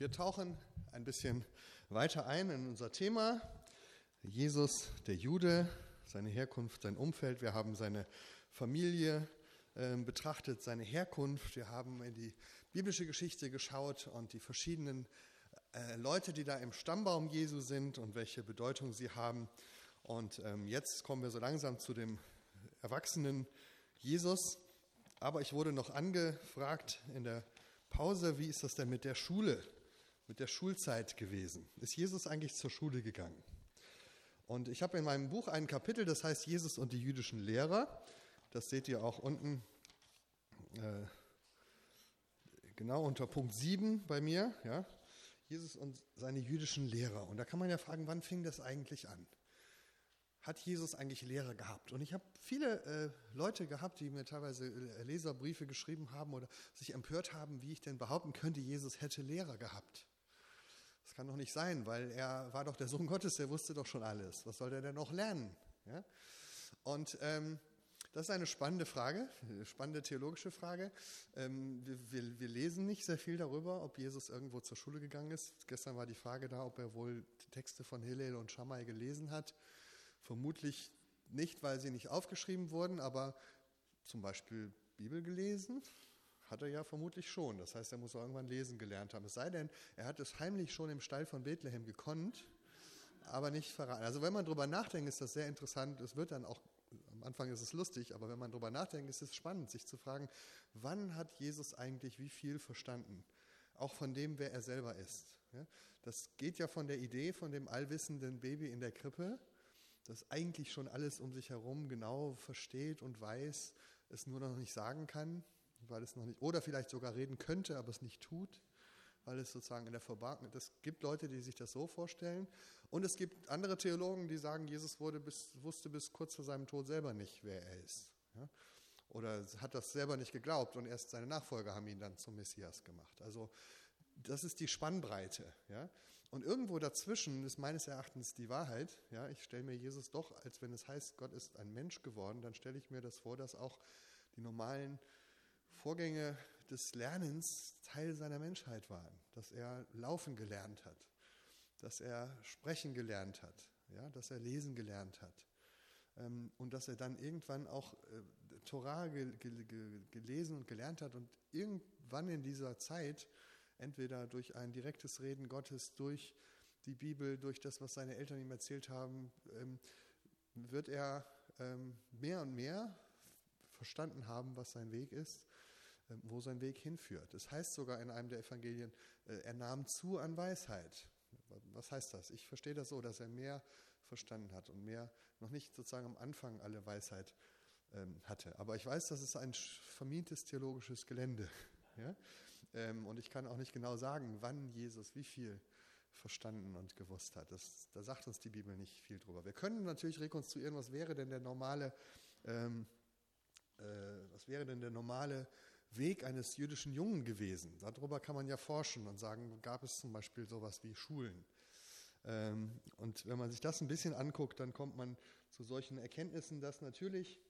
Wir tauchen ein bisschen weiter ein in unser Thema. Jesus, der Jude, seine Herkunft, sein Umfeld. Wir haben seine Familie äh, betrachtet, seine Herkunft. Wir haben in die biblische Geschichte geschaut und die verschiedenen äh, Leute, die da im Stammbaum Jesu sind und welche Bedeutung sie haben. Und ähm, jetzt kommen wir so langsam zu dem erwachsenen Jesus. Aber ich wurde noch angefragt in der Pause, wie ist das denn mit der Schule, mit der Schulzeit gewesen? Ist Jesus eigentlich zur Schule gegangen? Und ich habe in meinem Buch ein Kapitel, das heißt Jesus und die jüdischen Lehrer. Das seht ihr auch unten, äh, genau unter Punkt 7 bei mir. Ja? Jesus und seine jüdischen Lehrer. Und da kann man ja fragen, wann fing das eigentlich an? hat Jesus eigentlich Lehrer gehabt? Und ich habe viele äh, Leute gehabt, die mir teilweise Leserbriefe geschrieben haben oder sich empört haben, wie ich denn behaupten könnte, Jesus hätte Lehrer gehabt. Das kann doch nicht sein, weil er war doch der Sohn Gottes, der wusste doch schon alles. Was soll er denn noch lernen? Ja? Und ähm, das ist eine spannende Frage, eine spannende theologische Frage. Ähm, wir, wir, wir, lesen nicht sehr viel darüber, ob Jesus irgendwo zur Schule gegangen ist. Gestern war die Frage da, ob er wohl Texte von Hillel und Shammai gelesen hat. Vermutlich nicht, weil sie nicht aufgeschrieben wurden, aber zum Beispiel Bibel gelesen hat er ja vermutlich schon. Das heißt, er muss irgendwann lesen gelernt haben. Es sei denn, er hat es heimlich schon im Stall von Bethlehem gekonnt, aber nicht verraten. Also wenn man darüber nachdenkt, ist das sehr interessant. Es wird dann auch, am Anfang ist es lustig, aber wenn man darüber nachdenkt, ist es spannend, sich zu fragen, wann hat Jesus eigentlich wie viel verstanden? Auch von dem, wer er selber ist. Das geht ja von der Idee von dem allwissenden Baby in der Krippe das eigentlich schon alles um sich herum genau versteht und weiß, es nur noch nicht sagen kann, weil es noch nicht, oder vielleicht sogar reden könnte, aber es nicht tut, weil es sozusagen in der Verbarkeit, es gibt Leute, die sich das so vorstellen und es gibt andere Theologen, die sagen, Jesus wurde bis, wusste bis kurz vor seinem Tod selber nicht, wer er ist. Ja? Oder hat das selber nicht geglaubt und erst seine Nachfolger haben ihn dann zum Messias gemacht. Also das ist die Spannbreite. Ja? Und irgendwo dazwischen ist meines Erachtens die Wahrheit. Ja? Ich stelle mir Jesus doch, als wenn es heißt, Gott ist ein Mensch geworden, dann stelle ich mir das vor, dass auch die normalen Vorgänge des Lernens Teil seiner Menschheit waren. Dass er laufen gelernt hat, dass er sprechen gelernt hat, ja? dass er lesen gelernt hat. Ähm, und dass er dann irgendwann auch äh, Torah gelesen und gelernt hat und irgendwann in dieser Zeit entweder durch ein direktes Reden Gottes, durch die Bibel, durch das, was seine Eltern ihm erzählt haben, ähm, wird er ähm, mehr und mehr verstanden haben, was sein Weg ist, wo sein Weg hinführt. Es das heißt sogar in einem der Evangelien, äh, er nahm zu an Weisheit. Was heißt das? Ich verstehe das so, dass er mehr verstanden hat und mehr, noch nicht sozusagen am Anfang alle Weisheit hatte. Aber ich weiß, das ist ein vermintes theologisches Gelände. Ja? Ähm, und ich kann auch nicht genau sagen, wann Jesus wie viel verstanden und gewusst hat. Das, da sagt uns die Bibel nicht viel drüber. Wir können natürlich rekonstruieren, was wäre denn der normale, ähm, äh, was wäre denn der normale Weg eines jüdischen Jungen gewesen. Darüber kann man ja forschen und sagen, gab es zum Beispiel sowas wie Schulen. Ähm, und wenn man sich das ein bisschen anguckt, dann kommt man zu solchen Erkenntnissen, dass natürlich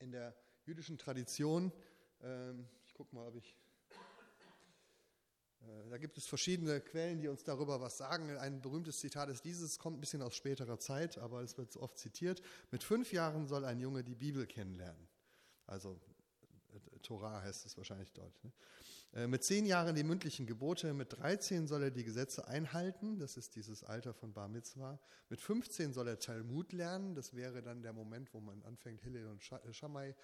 in der jüdischen Tradition, ähm, ich gucke mal, ob ich äh, da gibt es verschiedene Quellen, die uns darüber was sagen. Ein berühmtes Zitat ist dieses, kommt ein bisschen aus späterer Zeit, aber es wird oft zitiert. Mit fünf Jahren soll ein Junge die Bibel kennenlernen. Also Torah heißt es wahrscheinlich dort. Ne? Äh, mit zehn Jahren die mündlichen Gebote, mit 13 soll er die Gesetze einhalten, das ist dieses Alter von Bar Mitzvah. Mit 15 soll er Talmud lernen, das wäre dann der Moment, wo man anfängt, Hillel und Shammai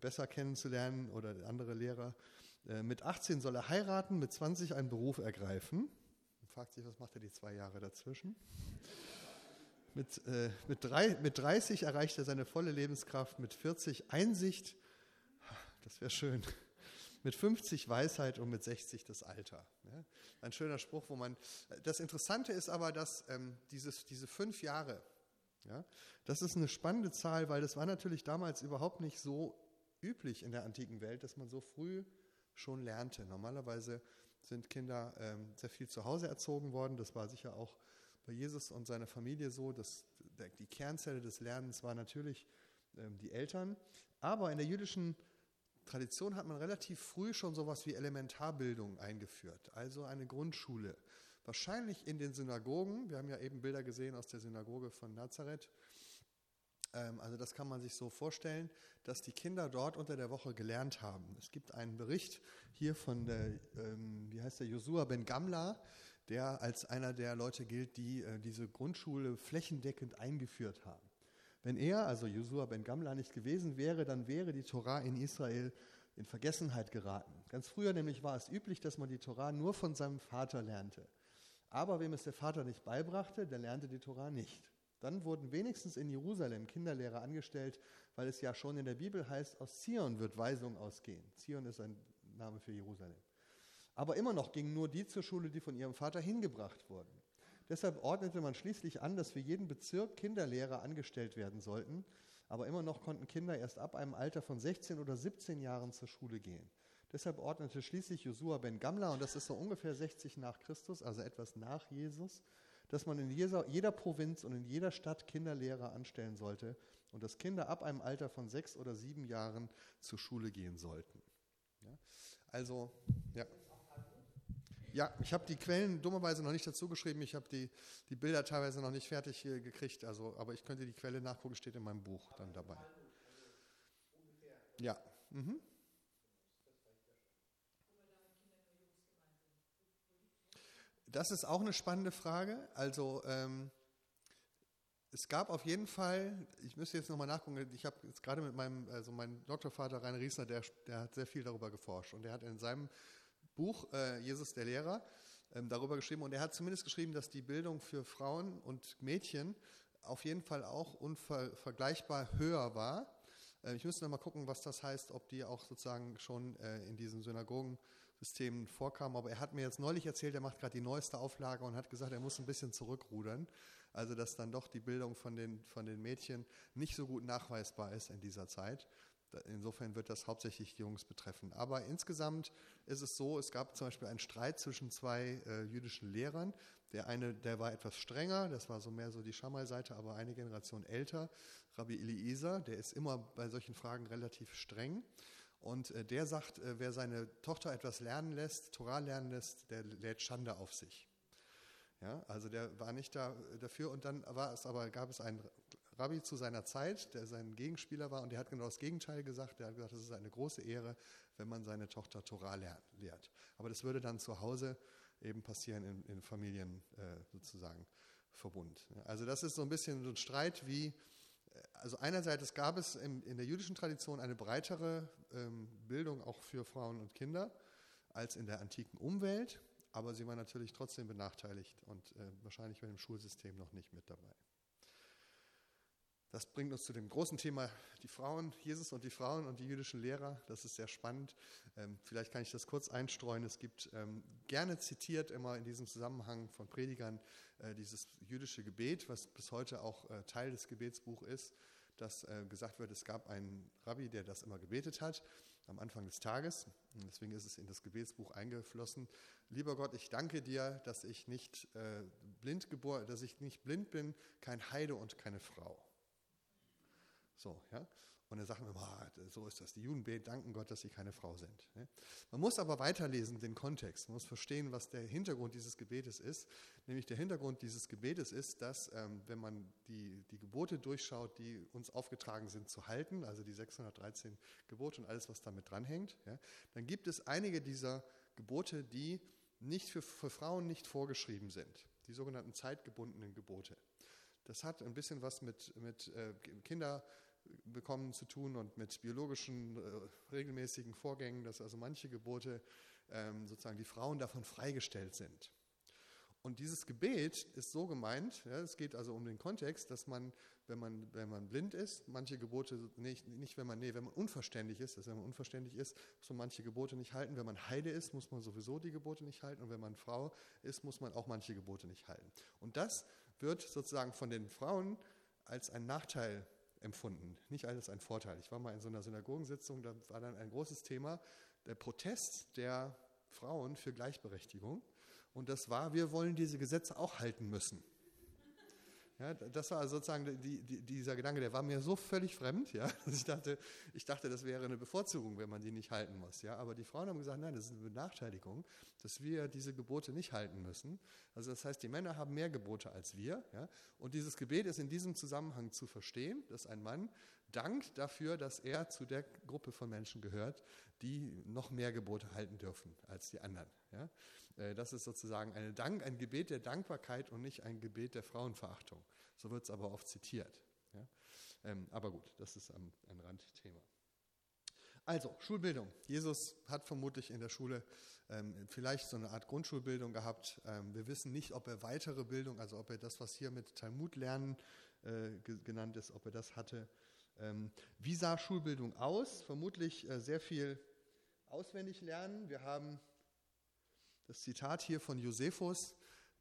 besser kennenzulernen oder andere Lehrer. Äh, mit 18 soll er heiraten, mit 20 einen Beruf ergreifen. Man fragt sich, was macht er die zwei Jahre dazwischen? Mit, äh, mit, drei, mit 30 erreicht er seine volle Lebenskraft, mit 40 Einsicht, das wäre schön, mit 50 Weisheit und mit 60 das Alter. Ja? Ein schöner Spruch, wo man. Das Interessante ist aber, dass ähm, dieses, diese fünf Jahre, ja, das ist eine spannende Zahl, weil das war natürlich damals überhaupt nicht so üblich in der antiken Welt, dass man so früh schon lernte. Normalerweise sind Kinder ähm, sehr viel zu Hause erzogen worden. Das war sicher auch bei Jesus und seiner Familie so. Dass die Kernzelle des Lernens war natürlich ähm, die Eltern. Aber in der jüdischen Tradition hat man relativ früh schon sowas wie Elementarbildung eingeführt, also eine Grundschule. Wahrscheinlich in den Synagogen. Wir haben ja eben Bilder gesehen aus der Synagoge von Nazareth. Ähm, also das kann man sich so vorstellen, dass die Kinder dort unter der Woche gelernt haben. Es gibt einen Bericht hier von der, ähm, wie heißt der, Josua ben Gamla, der als einer der Leute gilt, die äh, diese Grundschule flächendeckend eingeführt haben. Wenn er, also Josua ben Gamla, nicht gewesen wäre, dann wäre die Torah in Israel in Vergessenheit geraten. Ganz früher nämlich war es üblich, dass man die Torah nur von seinem Vater lernte. Aber wem es der Vater nicht beibrachte, der lernte die Torah nicht. Dann wurden wenigstens in Jerusalem Kinderlehrer angestellt, weil es ja schon in der Bibel heißt, aus Zion wird Weisung ausgehen. Zion ist ein Name für Jerusalem. Aber immer noch gingen nur die zur Schule, die von ihrem Vater hingebracht wurden. Deshalb ordnete man schließlich an, dass für jeden Bezirk Kinderlehrer angestellt werden sollten. Aber immer noch konnten Kinder erst ab einem Alter von 16 oder 17 Jahren zur Schule gehen. Deshalb ordnete schließlich Josua ben Gamla, und das ist so ungefähr 60 nach Christus, also etwas nach Jesus, dass man in jeder, Provinz und in jeder Stadt Kinderlehrer anstellen sollte und dass Kinder ab einem Alter von sechs oder sieben Jahren zur Schule gehen sollten. Ja, also, ja. Ja, ich habe die Quellen dummerweise noch nicht dazu geschrieben. Ich habe die, die Bilder teilweise noch nicht fertig äh, gekriegt. Also, aber ich könnte die Quelle nachgucken, steht in meinem Buch dann dabei. Ja. Mhm. Das ist auch eine spannende Frage. Also ähm, es gab auf jeden Fall, ich müsste jetzt nochmal nachgucken, ich habe jetzt gerade mit meinem, also mein Doktorvater Rainer Riesner, der, der hat sehr viel darüber geforscht und der hat in seinem Buch äh, Jesus der Lehrer ähm, darüber geschrieben und er hat zumindest geschrieben, dass die Bildung für Frauen und Mädchen auf jeden Fall auch unvergleichbar höher war. Äh, ich müsste nochmal gucken, was das heißt, ob die auch sozusagen schon äh, in diesen Synagogensystemen vorkamen. Aber er hat mir jetzt neulich erzählt, er macht gerade die neueste Auflage und hat gesagt, er muss ein bisschen zurückrudern. Also dass dann doch die Bildung von den, von den Mädchen nicht so gut nachweisbar ist in dieser Zeit. Insofern wird das hauptsächlich die Jungs betreffen. Aber insgesamt ist es so, es gab zum Beispiel einen Streit zwischen zwei äh, jüdischen Lehrern. Der eine, der war etwas strenger, das war so mehr so die Schamai-Seite, aber eine Generation älter. Rabbi Eliezer, der ist immer bei solchen Fragen relativ streng. Und äh, der sagt, äh, wer seine Tochter etwas lernen lässt, Torah lernen lässt, der lädt Schande auf sich. Ja, also der war nicht da, dafür. Und dann war es aber, gab es einen Rabbi zu seiner Zeit, der sein Gegenspieler war, und der hat genau das Gegenteil gesagt. Der hat gesagt, es ist eine große Ehre, wenn man seine Tochter Torah lehrt. Aber das würde dann zu Hause eben passieren in, in Familien äh, sozusagen Verbund. Also das ist so ein bisschen so ein Streit wie, äh, also einerseits gab es in, in der jüdischen Tradition eine breitere ähm, Bildung auch für Frauen und Kinder als in der antiken Umwelt, aber sie war natürlich trotzdem benachteiligt und äh, wahrscheinlich mit dem Schulsystem noch nicht mit dabei. Das bringt uns zu dem großen Thema, die Frauen, Jesus und die Frauen und die jüdischen Lehrer. Das ist sehr spannend. Ähm, vielleicht kann ich das kurz einstreuen. Es gibt ähm, gerne zitiert immer in diesem Zusammenhang von Predigern äh, dieses jüdische Gebet, was bis heute auch äh, Teil des Gebetsbuchs ist, dass äh, gesagt wird, es gab einen Rabbi, der das immer gebetet hat am Anfang des Tages. Und deswegen ist es in das Gebetsbuch eingeflossen. Lieber Gott, ich danke dir, dass ich nicht blind dass ich nicht blind bin, kein Heide und keine Frau. So, ja. Und dann sagen wir, boah, so ist das. Die Juden danken Gott, dass sie keine Frau sind. Man muss aber weiterlesen den Kontext. Man muss verstehen, was der Hintergrund dieses Gebetes ist. Nämlich der Hintergrund dieses Gebetes ist, dass, ähm, wenn man die, die Gebote durchschaut, die uns aufgetragen sind zu halten, also die 613 Gebote und alles, was damit dranhängt, dann gibt es einige dieser Gebote, die nicht für, für Frauen nicht vorgeschrieben sind. Die sogenannten zeitgebundenen Gebote. Das hat ein bisschen was mit, mit äh, Kinder bekommen zu tun und mit biologischen äh, regelmäßigen Vorgängen, dass also manche Gebote ähm, sozusagen die Frauen davon freigestellt sind. Und dieses Gebet ist so gemeint, ja, es geht also um den Kontext, dass man, wenn man, wenn man blind ist, manche Gebote nicht, nicht wenn man, nee, wenn man unverständlich ist, dass wenn man unverständlich ist, muss man manche Gebote nicht halten. Wenn man Heide ist, muss man sowieso die Gebote nicht halten. Und wenn man Frau ist, muss man auch manche Gebote nicht halten. Und das wird sozusagen von den Frauen als ein Nachteil empfunden, nicht als ein Vorteil. Ich war mal in so einer Synagogensitzung, da war dann ein großes Thema, der Protest der Frauen für Gleichberechtigung. Und das war, wir wollen diese Gesetze auch halten müssen. Ja, das war sozusagen die, die, dieser Gedanke, der war mir so völlig fremd, ja, dass ich dachte, ich dachte, das wäre eine Bevorzugung, wenn man die nicht halten muss. Ja, aber die Frauen haben gesagt, nein, das ist eine Benachteiligung, dass wir diese Gebote nicht halten müssen. Also das heißt, die Männer haben mehr Gebote als wir. Ja, und dieses Gebet ist in diesem Zusammenhang zu verstehen, dass ein Mann dankt dafür, dass er zu der Gruppe von Menschen gehört, die noch mehr Gebote halten dürfen als die anderen. Ja. Äh, das ist sozusagen eine Dank, ein Gebet der Dankbarkeit und nicht ein Gebet der Frauenverachtung. So wird es aber oft zitiert. Ja? Ähm, aber gut, das ist ein, Randthema. Also, Schulbildung. Jesus hat vermutlich in der Schule ähm, vielleicht so eine Art Grundschulbildung gehabt. Ähm, wir wissen nicht, ob er weitere Bildung, also ob er das, was hier mit Talmud lernen äh, genannt ist, ob er das hatte. Ähm, wie sah Schulbildung aus? Vermutlich äh, sehr viel auswendig lernen. Wir haben das Zitat hier von Josephus,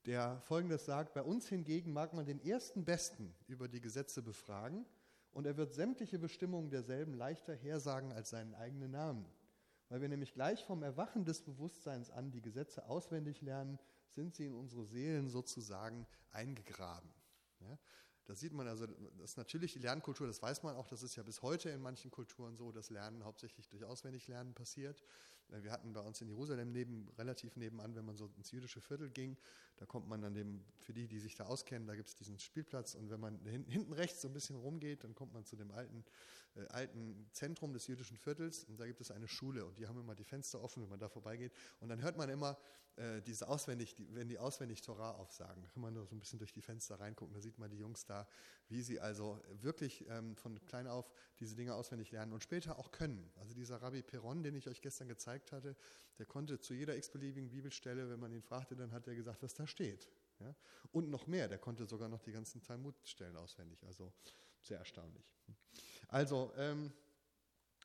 der folgendes sagt: Bei uns hingegen mag man den ersten Besten über die Gesetze befragen und er wird sämtliche Bestimmungen derselben leichter hersagen als seinen eigenen Namen. Weil wir nämlich gleich vom Erwachen des Bewusstseins an die Gesetze auswendig lernen, sind sie in unsere Seelen sozusagen eingegraben. Ja? Da sieht man also, das ist natürlich die Lernkultur, das weiß man auch, das ist ja bis heute in manchen Kulturen so, dass Lernen hauptsächlich durch Auswendiglernen passiert. Äh, wir hatten bei uns in Jerusalem neben, relativ nebenan, wenn man so ins jüdische Viertel ging, da kommt man an dem, für die, die sich da auskennen, da gibt es diesen Spielplatz und wenn man hinten rechts so ein bisschen rumgeht, dann kommt man zu dem alten, äh, alten Zentrum des jüdischen Viertels und da gibt es eine Schule und die haben immer die Fenster offen, wenn man da vorbeigeht und dann hört man immer äh, diese auswendig, die, wenn die auswendig Torah aufsagen, kann man so ein bisschen durch die Fenster reingucken, da sieht man die Jungs da, wie sie also wirklich ähm, von klein auf diese Dinge auswendig lernen und später auch können. Also dieser Rabbi Peron, den ich euch gestern gezeigt hatte, der konnte zu jeder x-beliebigen Bibelstelle, wenn man ihn fragte, dann hat er gesagt, was da steht. Ja? Und noch mehr, der konnte sogar noch die ganzen Talmud-Stellen auswendig, also sehr erstaunlich. Also, ähm,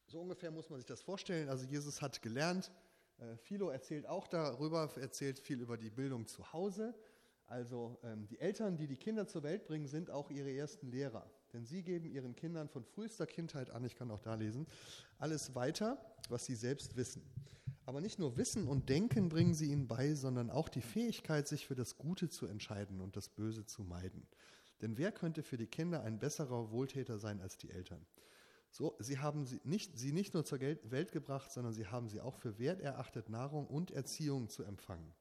so ungefähr muss man sich das vorstellen. Also Jesus hat gelernt, Philo erzählt auch darüber, erzählt viel über die Bildung zu Hause. Also ähm, die Eltern, die die Kinder zur Welt bringen, sind auch ihre ersten Lehrer. Denn sie geben ihren Kindern von frühester Kindheit an, ich kann auch da lesen, alles weiter, was sie selbst wissen. Aber nicht nur Wissen und Denken bringen sie ihnen bei, sondern auch die Fähigkeit, sich für das Gute zu entscheiden und das Böse zu meiden. Denn wer könnte für die Kinder ein besserer Wohltäter sein als die Eltern? So, sie haben sie nicht, sie nicht nur zur Welt gebracht, sondern sie haben sie auch für wert erachtet, Nahrung und Erziehung zu empfangen.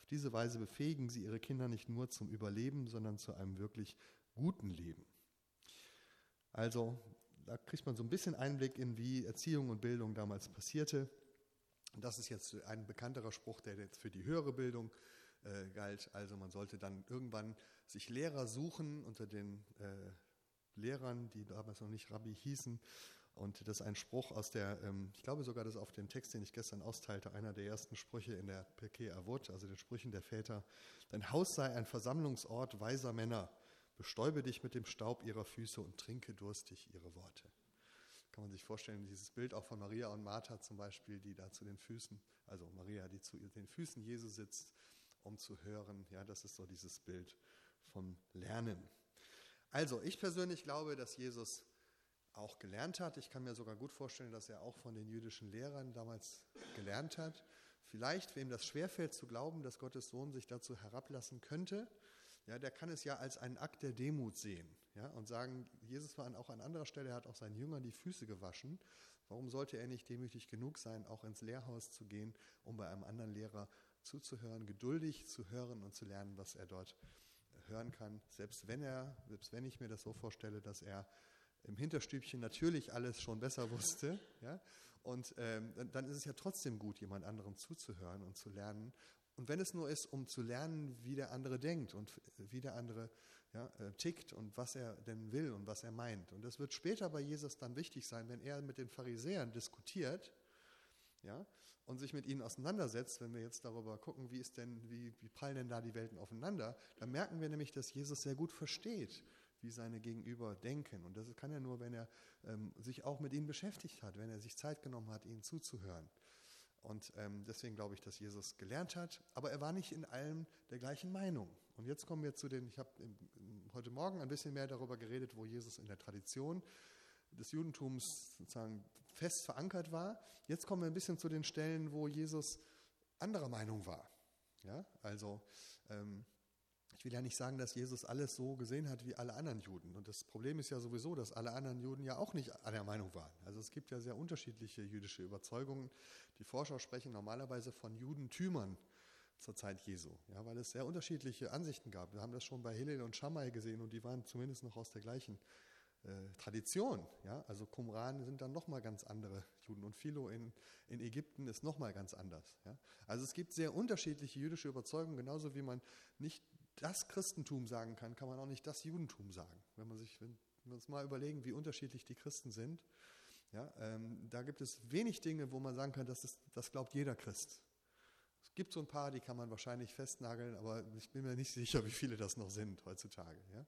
Auf diese Weise befähigen sie ihre Kinder nicht nur zum Überleben, sondern zu einem wirklich guten Leben. Also, da kriegt man so ein bisschen Einblick in, wie Erziehung und Bildung damals passierte. Und das ist jetzt ein bekannterer Spruch, der jetzt für die höhere Bildung äh, galt. Also man sollte dann irgendwann sich Lehrer suchen unter den äh, Lehrern, die damals noch nicht Rabbi hießen. Und das ist ein Spruch aus der, ähm, ich glaube sogar, das auf dem Text, den ich gestern austeilte, einer der ersten Sprüche in der Pirkei Avot, also den Sprüchen der Väter. Dein Haus sei ein Versammlungsort weiser Männer. Bestäube dich mit dem Staub ihrer Füße und trinke durstig ihre Worte. Kann man sich vorstellen, dieses Bild auch von Maria und Martha zum Beispiel, die da zu den Füßen, also Maria, die zu den Füßen Jesu sitzt, um zu hören. Ja, das ist so dieses Bild vom Lernen. Also, ich persönlich glaube, dass Jesus auch gelernt hat. Ich kann mir sogar gut vorstellen, dass er auch von den jüdischen Lehrern damals gelernt hat. Vielleicht, wem das schwerfällt zu glauben, dass Gottes Sohn sich dazu herablassen könnte, ja, der kann es ja als einen Akt der Demut sehen ja, und sagen, Jesus war auch an anderer Stelle, er hat auch seinen Jüngern die Füße gewaschen. Warum sollte er nicht demütig genug sein, auch ins Lehrhaus zu gehen, um bei einem anderen Lehrer zuzuhören, geduldig zu hören und zu lernen, was er dort hören kann, selbst wenn er, selbst wenn ich mir das so vorstelle, dass er im Hinterstübchen natürlich alles schon besser wusste, ja, und ähm, dann ist es ja trotzdem gut, jemand anderem zuzuhören und zu lernen. Und wenn es nur ist, um zu lernen, wie der andere denkt und wie der andere ja, äh, tickt und was er denn will und was er meint. Und das wird später bei Jesus dann wichtig sein, wenn er mit den Pharisäern diskutiert, ja, und sich mit ihnen auseinandersetzt, wenn wir jetzt darüber gucken, wie ist denn, wie, wie prallen denn da die Welten aufeinander, dann merken wir nämlich, dass Jesus sehr gut versteht, wie seine Gegenüber denken. Und das kann er nur, wenn er ähm, sich auch mit ihnen beschäftigt hat, wenn er sich Zeit genommen hat, ihnen zuzuhören. Und ähm, deswegen glaube ich, dass Jesus gelernt hat, aber er war nicht in allem der gleichen Meinung. Und jetzt kommen wir zu den, ich habe heute Morgen ein bisschen mehr darüber geredet, wo Jesus in der Tradition des Judentums sozusagen fest verankert war. Jetzt kommen wir ein bisschen zu den Stellen, wo Jesus anderer Meinung war. Ja, also ähm, Ich will ja nicht sagen, dass Jesus alles so gesehen hat wie alle anderen Juden. Und das Problem ist ja sowieso, dass alle anderen Juden ja auch nicht einer Meinung waren. Also es gibt ja sehr unterschiedliche jüdische Überzeugungen. Die Forscher sprechen normalerweise von Judentümern zur Zeit Jesu, ja, weil es sehr unterschiedliche Ansichten gab. Wir haben das schon bei Hillel und Shammai gesehen und die waren zumindest noch aus der gleichen äh, Tradition. Ja? Also Qumran sind dann nochmal ganz andere Juden und Philo in, in Ägypten ist nochmal ganz anders. Ja? Also es gibt sehr unterschiedliche jüdische Überzeugungen, genauso wie man nicht das Christentum sagen kann, kann man auch nicht das Judentum sagen. Wenn, man sich, wenn wir uns mal überlegen, wie unterschiedlich die Christen sind, ja, ähm, da gibt es wenig Dinge, wo man sagen kann, das, ist, das glaubt jeder Christ. Es gibt so ein paar, die kann man wahrscheinlich festnageln, aber ich bin mir nicht sicher, wie viele das noch sind heutzutage. Ja.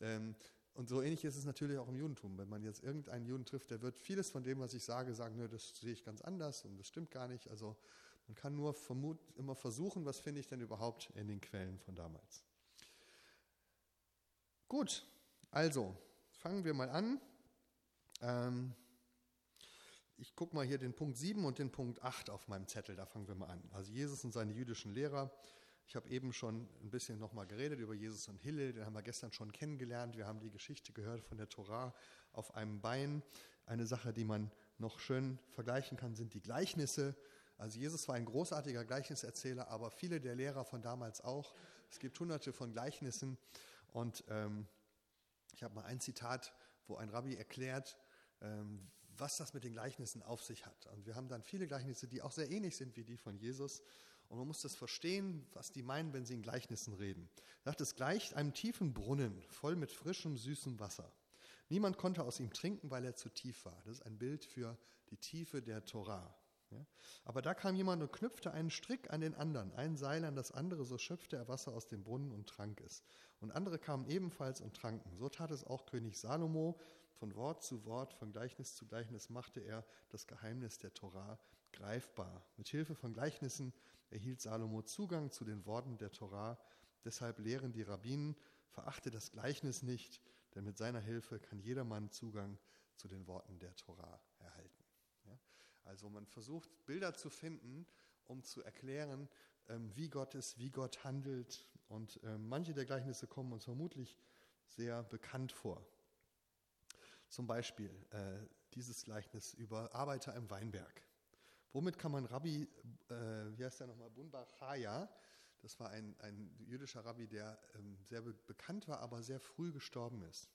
Ähm, und so ähnlich ist es natürlich auch im Judentum. Wenn man jetzt irgendeinen Juden trifft, der wird vieles von dem, was ich sage, sagen, nö, das sehe ich ganz anders und das stimmt gar nicht. Also man kann nur vermut, immer versuchen, was finde ich denn überhaupt in den Quellen von damals. Gut, also fangen wir mal an. Ähm, ich gucke mal hier den Punkt 7 und den Punkt 8 auf meinem Zettel, da fangen wir mal an. Also Jesus und seine jüdischen Lehrer. Ich habe eben schon ein bisschen nochmal geredet über Jesus und Hillel, den haben wir gestern schon kennengelernt. Wir haben die Geschichte gehört von der Torah auf einem Bein. Eine Sache, die man noch schön vergleichen kann, sind die Gleichnisse. Also Jesus war ein großartiger Gleichniserzähler, aber viele der Lehrer von damals auch. Es gibt hunderte von Gleichnissen und ähm, ich habe mal ein Zitat, wo ein Rabbi erklärt, ähm, was das mit den Gleichnissen auf sich hat. Und wir haben dann viele Gleichnisse, die auch sehr ähnlich sind wie die von Jesus. Und man muss das verstehen, was die meinen, wenn sie in Gleichnissen reden. Er sagt, es gleicht einem tiefen Brunnen, voll mit frischem, süßem Wasser. Niemand konnte aus ihm trinken, weil er zu tief war. Das ist ein Bild für die Tiefe der Torah. Ja? Aber da kam jemand und knüpfte einen Strick an den anderen, ein Seil an das andere, so schöpfte er Wasser aus dem Brunnen und trank es. Und andere kamen ebenfalls und tranken. So tat es auch König Salomo. Von Wort zu Wort, von Gleichnis zu Gleichnis machte er das Geheimnis der Torah greifbar. Mit Hilfe von Gleichnissen erhielt Salomo Zugang zu den Worten der Torah. Deshalb lehren die Rabbinen, verachte das Gleichnis nicht, denn mit seiner Hilfe kann jedermann Zugang zu den Worten der Torah erhalten. Ja? Also man versucht Bilder zu finden, um zu erklären, ähm, wie Gott ist, wie Gott handelt. Und ähm, manche der Gleichnisse kommen uns vermutlich sehr bekannt vor. Zum Beispiel äh, dieses Gleichnis über Arbeiter im Weinberg. Womit kann man Rabbi, äh, wie heißt der nochmal, Bunbachaya, das war ein, ein jüdischer Rabbi, der ähm, sehr be bekannt war, aber sehr früh gestorben ist.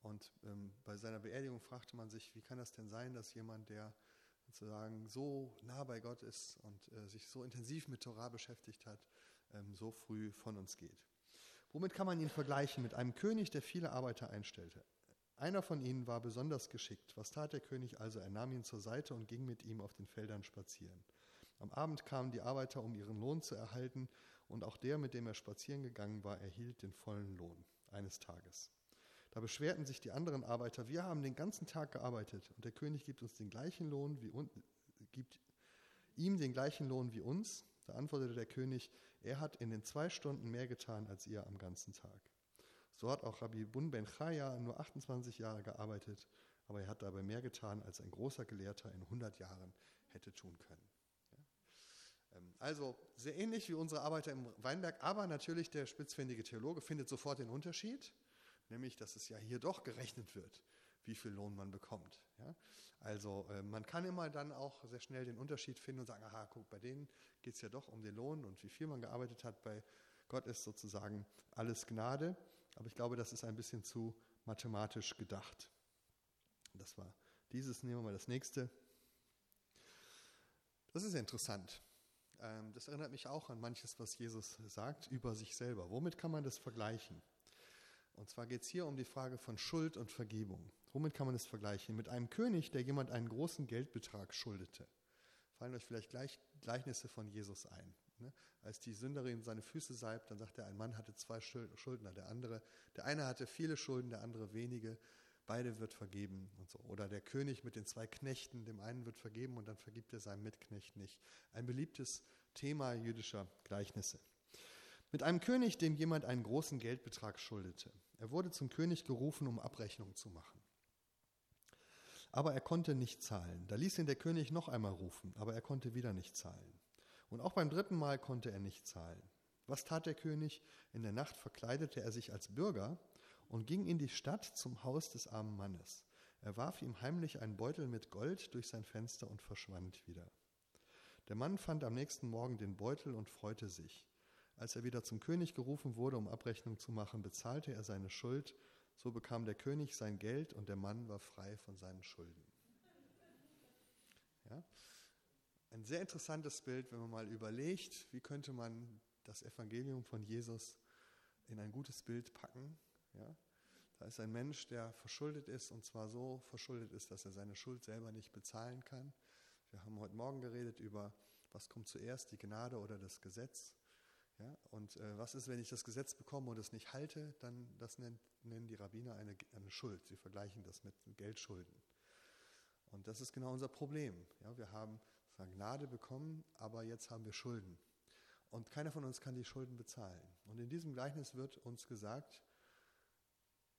Und ähm, bei seiner Beerdigung fragte man sich, wie kann das denn sein, dass jemand, der sozusagen so nah bei Gott ist und äh, sich so intensiv mit Torah beschäftigt hat, ähm, so früh von uns geht. Womit kann man ihn vergleichen? Mit einem König, der viele Arbeiter einstellte. Einer von ihnen war besonders geschickt. Was tat der König also? Er nahm ihn zur Seite und ging mit ihm auf den Feldern spazieren. Am Abend kamen die Arbeiter, um ihren Lohn zu erhalten, und auch der, mit dem er spazieren gegangen war, erhielt den vollen Lohn eines Tages. Da beschwerten sich die anderen Arbeiter, wir haben den ganzen Tag gearbeitet und der König gibt uns den gleichen Lohn wie gibt ihm den gleichen Lohn wie uns. Da antwortete der König, er hat in den zwei Stunden mehr getan als ihr am ganzen Tag. So hat auch Rabbi Bun ben Chaya nur 28 Jahre gearbeitet, aber er hat dabei mehr getan, als ein großer Gelehrter in 100 Jahren hätte tun können. Ähm, also sehr ähnlich wie unsere Arbeiter im Weinberg, aber natürlich der spitzfindige Theologe findet sofort den Unterschied, nämlich dass es ja hier doch gerechnet wird, wie viel Lohn man bekommt. Ja? Also äh, man kann immer dann auch sehr schnell den Unterschied finden und sagen, aha, guck, bei denen geht es ja doch um den Lohn und wie viel man gearbeitet hat. Bei Gott ist sozusagen alles Gnade. Aber ich glaube, das ist ein bisschen zu mathematisch gedacht. Das war dieses, nehmen wir mal das nächste. Das ist interessant. Ähm, das erinnert mich auch an manches, was Jesus sagt über sich selber. Womit kann man das vergleichen? Und zwar geht es hier um die Frage von Schuld und Vergebung. Womit kann man das vergleichen? Mit einem König, der jemand einen großen Geldbetrag schuldete. Fallen euch vielleicht Gleich Gleichnisse von Jesus ein. Ne? Als die Sünderin seine Füße salbt, dann sagt er, ein Mann hatte zwei Schuldner, der andere, der eine hatte viele Schulden, der andere wenige, beide wird vergeben und so. Oder der König mit den zwei Knechten, dem einen wird vergeben und dann vergibt er seinem Mitknecht nicht. Ein beliebtes Thema jüdischer Gleichnisse. Mit einem König, dem jemand einen großen Geldbetrag schuldete. Er wurde zum König gerufen, um Abrechnung zu machen. Aber er konnte nicht zahlen. Da ließ ihn der König noch einmal rufen, aber er konnte wieder nicht zahlen. Und auch beim dritten Mal konnte er nicht zahlen. Was tat der König? In der Nacht verkleidete er sich als Bürger und ging in die Stadt zum Haus des armen Mannes. Er warf ihm heimlich einen Beutel mit Gold durch sein Fenster und verschwand wieder. Der Mann fand am nächsten Morgen den Beutel und freute sich. Als er wieder zum König gerufen wurde, um Abrechnung zu machen, bezahlte er seine Schuld. So bekam der König sein Geld und der Mann war frei von seinen Schulden. Ja? Ein sehr interessantes Bild, wenn man mal überlegt, wie könnte man das Evangelium von Jesus in ein gutes Bild packen. Ja? Da ist ein Mensch, der verschuldet ist und zwar so verschuldet ist, dass er seine Schuld selber nicht bezahlen kann. Wir haben heute Morgen geredet über, was kommt zuerst, die Gnade oder das Gesetz. Ja, und äh, was ist, wenn ich das Gesetz bekomme und es nicht halte? Dann das nennt, nennen die Rabbiner eine, eine Schuld. Sie vergleichen das mit Geldschulden. Und das ist genau unser Problem. Ja, wir haben Gnade bekommen, aber jetzt haben wir Schulden. Und keiner von uns kann die Schulden bezahlen. Und in diesem Gleichnis wird uns gesagt,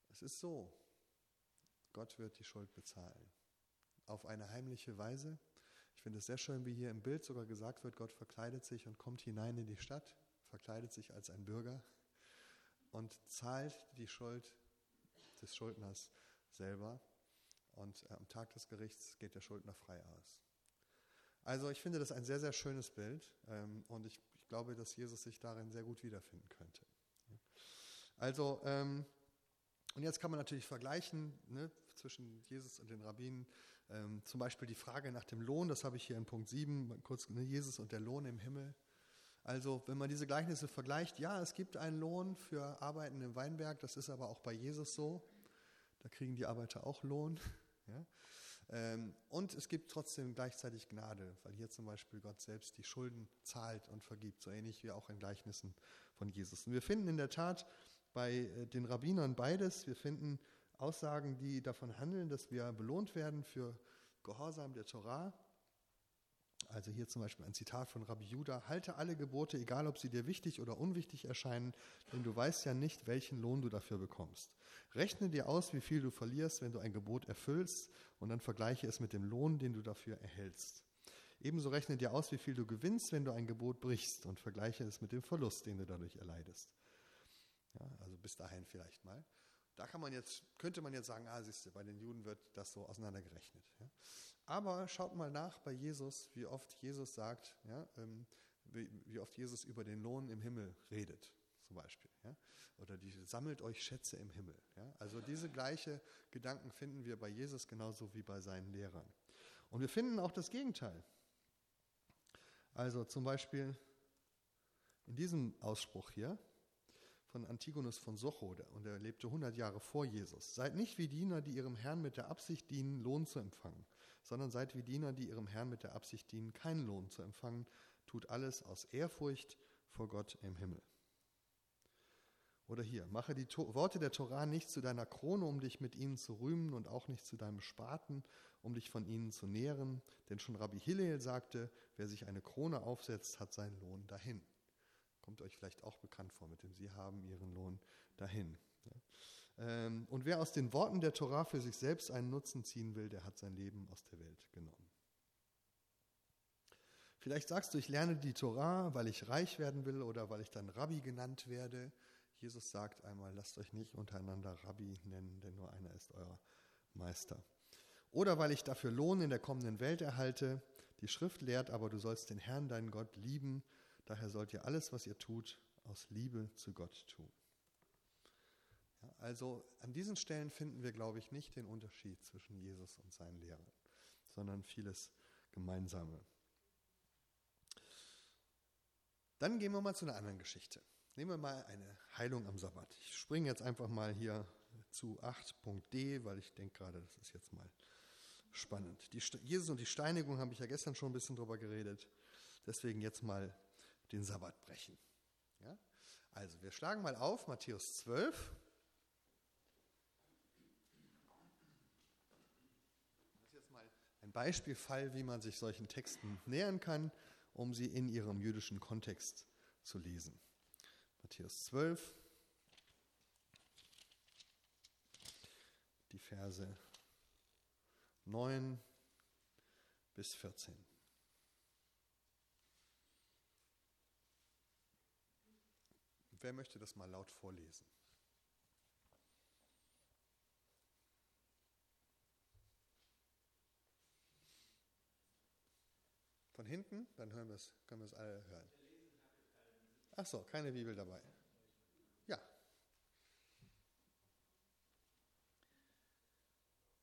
es ist so, Gott wird die Schuld bezahlen. Auf eine heimliche Weise. Ich finde es sehr schön, wie hier im Bild sogar gesagt wird, Gott verkleidet sich und kommt hinein in die Stadt, verkleidet sich als ein Bürger und zahlt die Schuld des Schuldners selber. Und äh, am Tag des Gerichts geht der Schuldner frei aus. Also ich finde das ein sehr, sehr schönes Bild ähm, und ich, ich, glaube, dass Jesus sich darin sehr gut wiederfinden könnte. Also ähm, und jetzt kann man natürlich vergleichen ne, zwischen Jesus und den Rabbinen. Ähm, zum Beispiel die Frage nach dem Lohn, das habe ich hier in Punkt 7, kurz ne, Jesus und der Lohn im Himmel. Also wenn man diese Gleichnisse vergleicht, ja, es gibt einen Lohn für Arbeiten im Weinberg, das ist aber auch bei Jesus so. Da kriegen die Arbeiter auch Lohn. Ja? Ähm, und es gibt trotzdem gleichzeitig Gnade, weil hier zum Beispiel Gott selbst die Schulden zahlt und vergibt, so ähnlich wie auch in Gleichnissen von Jesus. Und wir finden in der Tat bei äh, den Rabbinern beides. Wir finden Aussagen, die davon handeln, dass wir belohnt werden für Gehorsam der Torah. Also hier zum Beispiel ein Zitat von Rabbi Judah: Halte alle Gebote, egal ob sie dir wichtig oder unwichtig erscheinen, denn du weißt ja nicht, welchen Lohn du dafür bekommst. Rechne dir aus, wie viel du verlierst, wenn du ein Gebot erfüllst, und dann vergleiche es mit dem Lohn, den du dafür erhältst. Ebenso rechne dir aus, wie viel du gewinnst, wenn du ein Gebot brichst, und vergleiche es mit dem Verlust, den du dadurch erleidest. Ja, also bis dahin vielleicht mal. Da kann man jetzt, könnte man jetzt sagen, ah, siehst du, bei den Juden wird das so auseinandergerechnet. Ja. Aber schaut mal nach bei Jesus, wie oft Jesus sagt, ja, ähm, wie, wie, oft Jesus über den Lohn im Himmel redet, zum Beispiel. Ja. Oder die sammelt euch Schätze im Himmel. Ja. Also diese gleiche Gedanken finden wir bei Jesus genauso wie bei seinen Lehrern. Und wir finden auch das Gegenteil. Also zum Beispiel in diesem Ausspruch hier, von Antigonus von Socho, und er lebte 100 Jahre vor Jesus. Seid nicht wie Diener, die ihrem Herrn mit der Absicht dienen, Lohn zu empfangen, sondern seid wie Diener, die ihrem Herrn mit der Absicht dienen, keinen Lohn zu empfangen. Tut alles aus Ehrfurcht vor Gott im Himmel. Oder hier, mache die Worte der Torah nicht zu deiner Krone, um dich mit ihnen zu rühmen und auch nicht zu deinem Spaten, um dich von ihnen zu nähren. Denn schon Rabbi Hillel sagte, wer sich eine Krone aufsetzt, hat seinen Lohn dahin. Kommt euch vielleicht auch bekannt vor mit dem Sie haben Ihren Lohn dahin. Ähm, und wer aus den Worten der Torah für sich selbst einen Nutzen ziehen will, der hat sein Leben aus der Welt genommen. Vielleicht sagst du, ich lerne die Torah, weil ich reich werden will oder weil ich dann Rabbi genannt werde. Jesus sagt einmal, lasst euch nicht untereinander Rabbi nennen, denn nur einer ist euer Meister. Oder weil ich dafür Lohn in der kommenden Welt erhalte. Die Schrift lehrt aber, du sollst den Herrn, deinen Gott, lieben Daher sollt ihr alles, was ihr tut, aus Liebe zu Gott tun. Ja, also an diesen Stellen finden wir, glaube ich, nicht den Unterschied zwischen Jesus und seinen Lehrern, sondern vieles Gemeinsame. Dann gehen wir mal zu einer anderen Geschichte. Nehmen wir mal eine Heilung am Sabbat. Ich springe jetzt einfach mal hier zu 8.d, weil ich denke gerade, das ist jetzt mal spannend. Die, Jesus und die Steinigung habe ich ja gestern schon ein bisschen drüber geredet. Deswegen jetzt mal den Sabbat brechen. Ja? Also, wir schlagen mal auf Matthäus 12. Das ist jetzt mal ein Beispielfall, wie man sich solchen Texten nähern kann, um sie in ihrem jüdischen Kontext zu lesen. Matthäus 12, die Verse 9 bis 14. wer möchte das mal laut vorlesen? Von hinten? Dann hören wir's, können wir es alle hören. Ach so, keine Bibel dabei. Ja.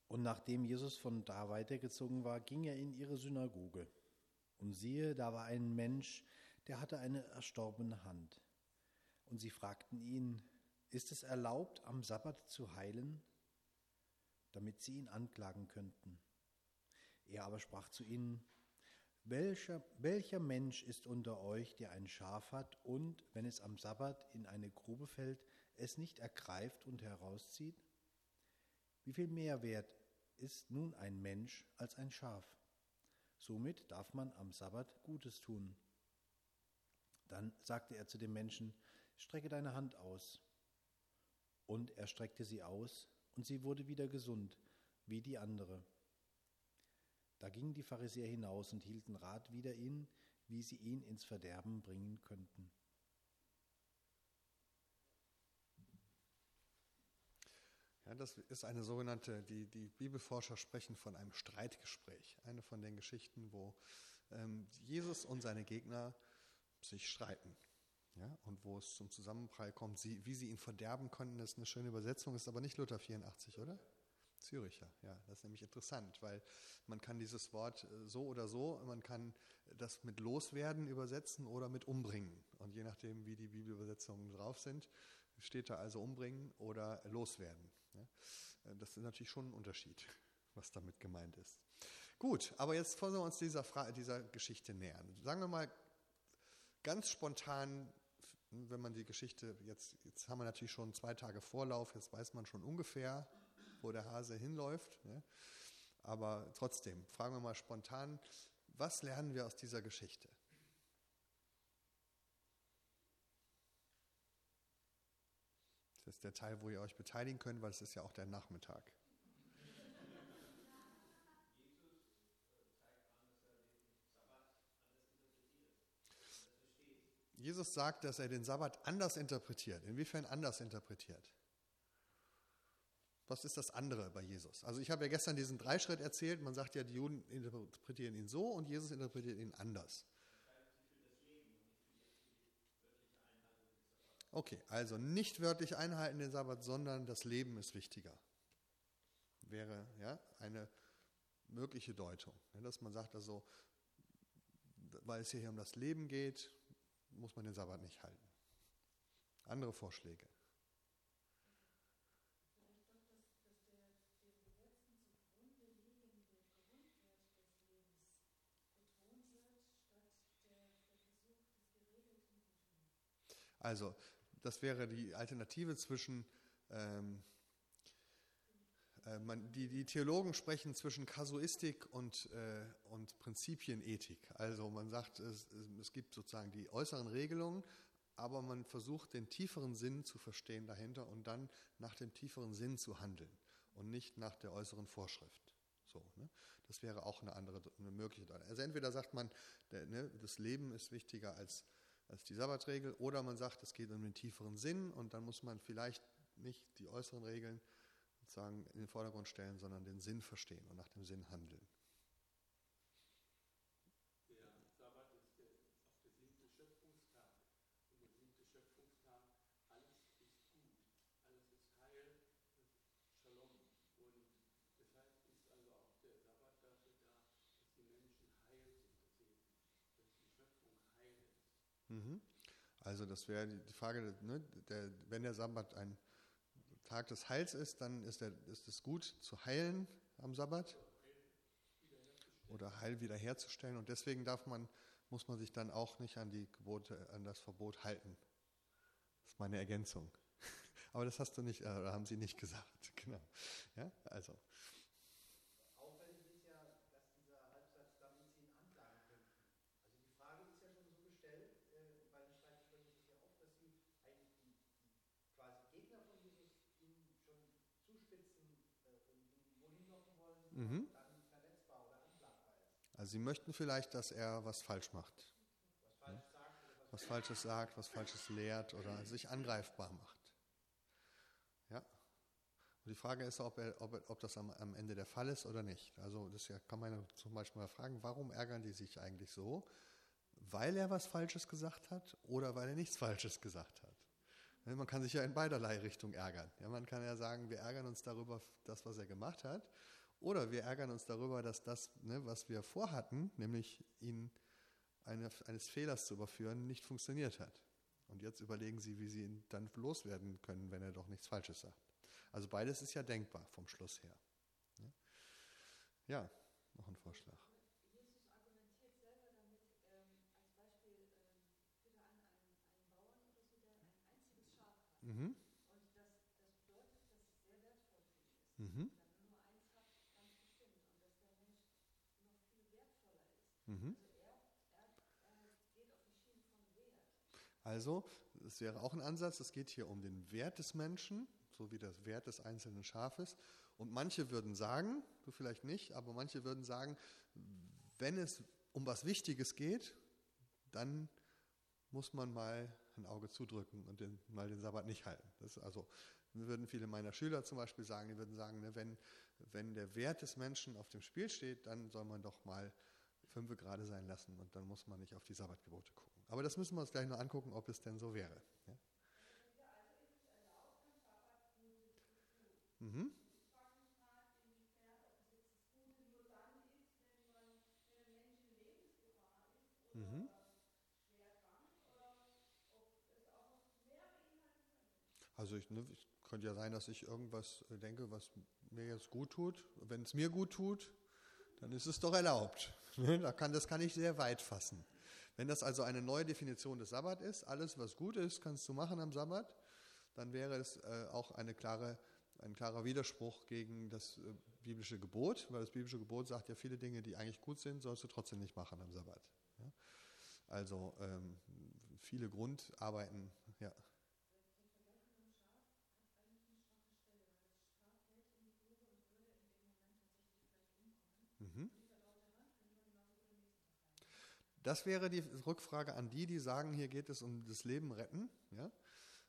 Und nachdem Jesus von da weitergezogen war, ging er in ihre Synagoge. Und siehe, da war ein Mensch, der hatte eine erstorbene Hand. Und sie fragten ihn, ist es erlaubt, am Sabbat zu heilen? Damit sie ihn anklagen könnten. Er aber sprach zu ihnen, welcher, welcher Mensch ist unter euch, der ein Schaf hat und, wenn es am Sabbat in eine Grube fällt, es nicht ergreift und herauszieht? Wie viel mehr wert ist nun ein Mensch als ein Schaf? Somit darf man am Sabbat Gutes tun. Dann sagte er zu dem Menschen, strecke deine Hand aus. Und er streckte sie aus, und sie wurde wieder gesund, wie die andere. Da gingen die Pharisäer hinaus und hielten Rat wider ihn, wie sie ihn ins Verderben bringen könnten. Ja, das ist eine sogenannte, die, die Bibelforscher sprechen von einem Streitgespräch. Eine von den Geschichten, wo ähm, Jesus und seine Gegner sich streiten. Ja, und wo es zum Zusammenprall kommt, sie, wie sie ihn verderben konnten, das ist eine schöne Übersetzung, ist aber nicht Luther 84, oder? Züricher, ja, das ist nämlich interessant, weil man kann dieses Wort äh, so oder so, man kann das mit loswerden übersetzen oder mit umbringen. Und je nachdem, wie die Bibelübersetzungen drauf sind, steht da also umbringen oder loswerden. Äh, das ist natürlich schon ein Unterschied, was damit gemeint ist. Gut, aber jetzt wollen wir uns dieser, Frage, dieser Geschichte nähern. Sagen wir mal ganz spontan, wenn man die Geschichte jetzt, jetzt haben wir natürlich schon zwei Tage Vorlauf, jetzt weiß man schon ungefähr, wo der Hase hinläuft. Ne? Aber trotzdem, fragen wir mal spontan, was lernen wir aus dieser Geschichte? Das ist der Teil, wo ihr euch beteiligen könnt, weil es ist ja auch der Nachmittag. Jesus sagt, dass er den Sabbat anders interpretiert. Inwiefern anders interpretiert? Was ist das andere bei Jesus? Also ich habe ja gestern diesen Dreischritt erzählt. Man sagt ja, die Juden interpretieren ihn so und Jesus interpretiert ihn anders. Okay, also nicht wörtlich einhalten den Sabbat, sondern das Leben ist wichtiger. Wäre ja eine mögliche Deutung. Dass man sagt also, weil es hier um das Leben geht, muss man den Sabbat nicht halten. Andere Vorschläge. Also, das wäre die Alternative zwischen, ähm, äh, man, die, die, Theologen sprechen zwischen Kasuistik und, äh, und Prinzipienethik. Also man sagt, es, es gibt sozusagen die äußeren Regelungen, aber man versucht den tieferen Sinn zu verstehen dahinter und dann nach dem tieferen Sinn zu handeln und nicht nach der äußeren Vorschrift. So, ne? Das wäre auch eine andere, eine mögliche. Also entweder sagt man, der, ne, das Leben ist wichtiger als als die Sabbatregel. Oder man sagt, es geht um den tieferen Sinn und dann muss man vielleicht nicht die äußeren Regeln sozusagen in den Vordergrund stellen, sondern den Sinn verstehen und nach dem Sinn handeln. Der Sabbat ist der, auch der siebte Schöpfungstag. Und der siebte Schöpfungstag, alles ist gut, alles ist heil, Shalom. Und deshalb ist also auch der Sabbat dafür da, dass die Menschen heil sind, dass die Schöpfung heil ist. Mhm. Also das wäre die Frage, ne, der, wenn der Sabbat ein Tag des Heils ist, dann ist, der, ist es gut zu heilen am Sabbat oder Heil wiederherzustellen. Und deswegen darf man, muss man sich dann auch nicht an die Gebote, an das Verbot halten. Das ist meine Ergänzung. Aber das hast du nicht, oder äh, haben Sie nicht gesagt. Genau. Ja, also. Mhm. Also Sie möchten vielleicht, dass er was falsch macht. Was Falsches sagt, was Falsches lehrt oder sich angreifbar macht. Ja. Und die Frage ist, ob, er, ob, ob das am, am, Ende der Fall ist oder nicht. Also das kann man zum Beispiel mal fragen, warum ärgern die sich eigentlich so? Weil er was Falsches gesagt hat oder weil er nichts Falsches gesagt hat? Man kann sich ja in beiderlei Richtung ärgern. Ja, man kann ja sagen, wir ärgern uns darüber, das, was er gemacht hat, oder wir ärgern uns darüber, dass das, ne, was wir vorhatten, nämlich ihn eine, eines Fehlers zu überführen, nicht funktioniert hat. Und jetzt überlegen sie, wie sie ihn dann loswerden können, wenn er doch nichts Falsches sagt. Also beides ist ja denkbar vom Schluss her. Ja, noch ein Vorschlag. Jesus argumentiert selber damit, ähm, als Beispiel ähm, führt er an einen, einen Bauern oder so, der ein einziges Schaf hat. Mhm. Und das, das bedeutet, dass es sehr wertvoll für ihn ist. Mhm. Wenn er nur eins hat, ganz bestimmt. Und dass der Mensch noch viel wertvoller ist. Mhm. Also er, er, er geht auf die Schiene von Wert. Also, es wäre auch ein Ansatz, es geht hier um den Wert des Menschen, so wie der Wert des einzelnen Schafes. Und manche würden sagen, du vielleicht nicht, aber manche würden sagen, wenn es um was Wichtiges geht, dann muss man mal ein Auge zudrücken und den, mal den Sabbat nicht halten. Das also würden viele meiner Schüler zum Beispiel sagen, die würden sagen, ne, wenn, wenn der Wert des Menschen auf dem Spiel steht, dann soll man doch mal fünf gerade sein lassen und dann muss man nicht auf die Sabbatgebote gucken. Aber das müssen wir uns gleich noch angucken, ob es denn so wäre. Ja? Mhm. Mhm. Also ich, ne, ich könnte ja sein, dass ich irgendwas denke, was mir jetzt gut tut. Wenn es mir gut tut, dann ist es doch erlaubt. Ne, das kann ich sehr weit fassen. Wenn das also eine neue Definition des Sabbat ist, alles was gut ist, kannst du machen am Sabbat, dann wäre es äh, auch eine klare, ein klarer Widerspruch gegen das äh, biblische Gebot, weil das biblische Gebot sagt ja viele Dinge, die eigentlich gut sind, sollst du trotzdem nicht machen am Sabbat. Also ähm, viele Grundarbeiten, ja. Mhm. Das wäre die Rückfrage an die, die sagen, hier geht es um das Leben retten. Ja?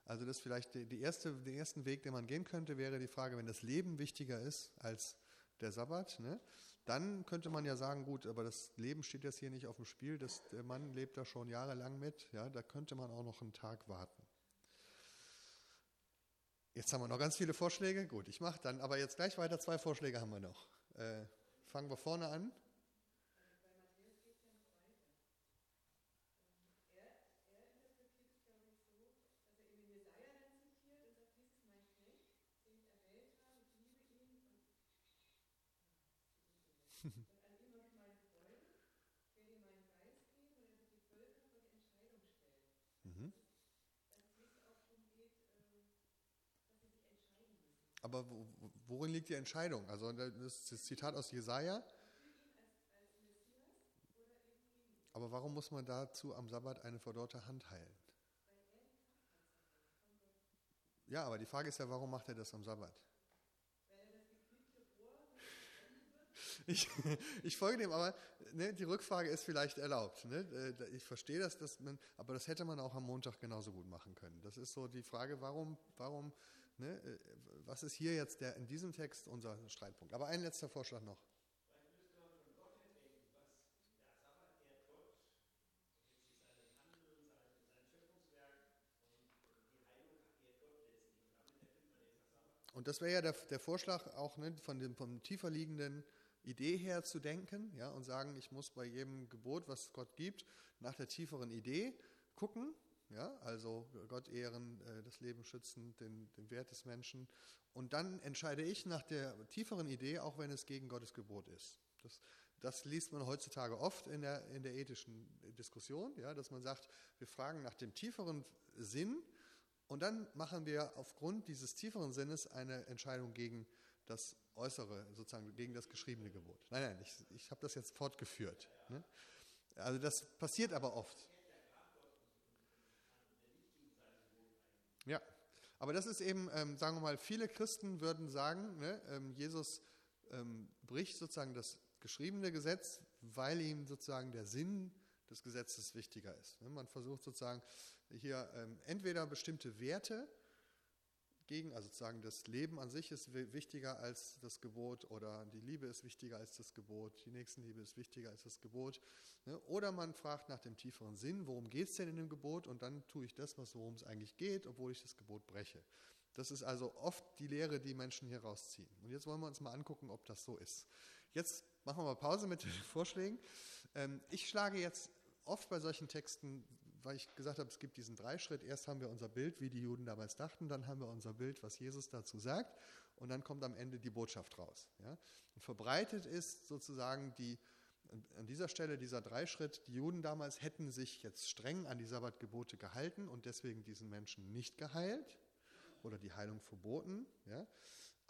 Also das vielleicht die, die erste, den ersten Weg, den man gehen könnte, wäre die Frage, wenn das Leben wichtiger ist als der Sabbat, ne? dann könnte man ja sagen, gut, aber das Leben steht jetzt hier nicht auf dem Spiel, das, der Mann lebt da schon jahrelang mit, ja, da könnte man auch noch einen Tag warten. Jetzt haben wir noch ganz viele Vorschläge. Gut, ich mache dann aber jetzt gleich weiter. Zwei Vorschläge haben wir noch. Äh, fangen wir vorne an. Mhm. Aber worin liegt die Entscheidung? Also das ist das Zitat aus Jesaja. Aber warum muss man dazu am Sabbat eine verdorrte Hand heilen? Ja, aber die Frage ist ja, warum macht er das am Sabbat? Ich, ich folge dem, aber ne, die Rückfrage ist vielleicht erlaubt. Ne? Äh, ich verstehe das, dass man, aber das hätte man auch am Montag genauso gut machen können. Das ist so die Frage, warum, warum, ne, äh, was ist hier jetzt der, in diesem Text unser Streitpunkt? Aber ein letzter Vorschlag noch. Und das wäre ja der, der, Vorschlag auch ne, von dem vom tiefer liegenden Idee her zu denken ja, und sagen, ich muss bei jedem Gebot, was Gott gibt, nach der tieferen Idee gucken. Ja, also Gott ehren, äh, das Leben schützen, den, den Wert des Menschen. Und dann entscheide ich nach der tieferen Idee, auch wenn es gegen Gottes Gebot ist. Das, das liest man heutzutage oft in der, in der ethischen Diskussion, ja, dass man sagt, wir fragen nach dem tieferen Sinn und dann machen wir aufgrund dieses tieferen Sinnes eine Entscheidung gegen das Äußere, sozusagen gegen das geschriebene Gebot. Nein, nein, ich, ich habe das jetzt fortgeführt. Ne? Also das passiert aber oft. Ja, aber das ist eben, ähm, sagen wir mal, viele Christen würden sagen, ne, ähm, Jesus ähm, bricht sozusagen das geschriebene Gesetz, weil ihm sozusagen der Sinn des Gesetzes wichtiger ist. Ne? Man versucht sozusagen hier ähm, entweder bestimmte Werte gegen, also sozusagen das Leben an sich ist wichtiger als das Gebot oder die Liebe ist wichtiger als das Gebot, die Nächstenliebe ist wichtiger als das Gebot. Ne? Oder man fragt nach dem tieferen Sinn, worum geht es denn in dem Gebot und dann tue ich das, worum es eigentlich geht, obwohl ich das Gebot breche. Das ist also oft die Lehre, die Menschen hier rausziehen. Und jetzt wollen wir uns mal angucken, ob das so ist. Jetzt machen wir mal Pause mit den Vorschlägen. Ähm, ich schlage jetzt oft bei solchen Texten, weil ich gesagt habe, es gibt diesen Dreischritt. Erst haben wir unser Bild, wie die Juden damals dachten, dann haben wir unser Bild, was Jesus dazu sagt, und dann kommt am Ende die Botschaft raus. Ja? Und verbreitet ist sozusagen die, an dieser Stelle dieser Dreischritt, die Juden damals hätten sich jetzt streng an die Sabbatgebote gehalten und deswegen diesen Menschen nicht geheilt oder die Heilung verboten. Ja?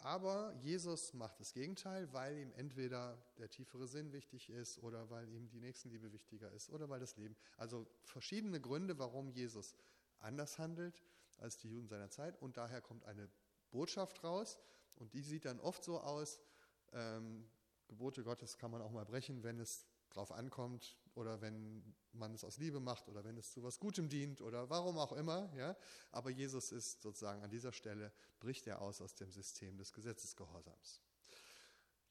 Aber Jesus macht das Gegenteil, weil ihm entweder der tiefere Sinn wichtig ist oder weil ihm die Nächstenliebe wichtiger ist oder weil das Leben. Also verschiedene Gründe, warum Jesus anders handelt als die Juden seiner Zeit. Und daher kommt eine Botschaft raus und die sieht dann oft so aus, ähm, Gebote Gottes kann man auch mal brechen, wenn es drauf ankommt oder wenn man es aus Liebe macht oder wenn es zu was Gutem dient oder warum auch immer. Ja? Aber Jesus ist sozusagen an dieser Stelle, bricht er aus aus dem System des Gesetzesgehorsams.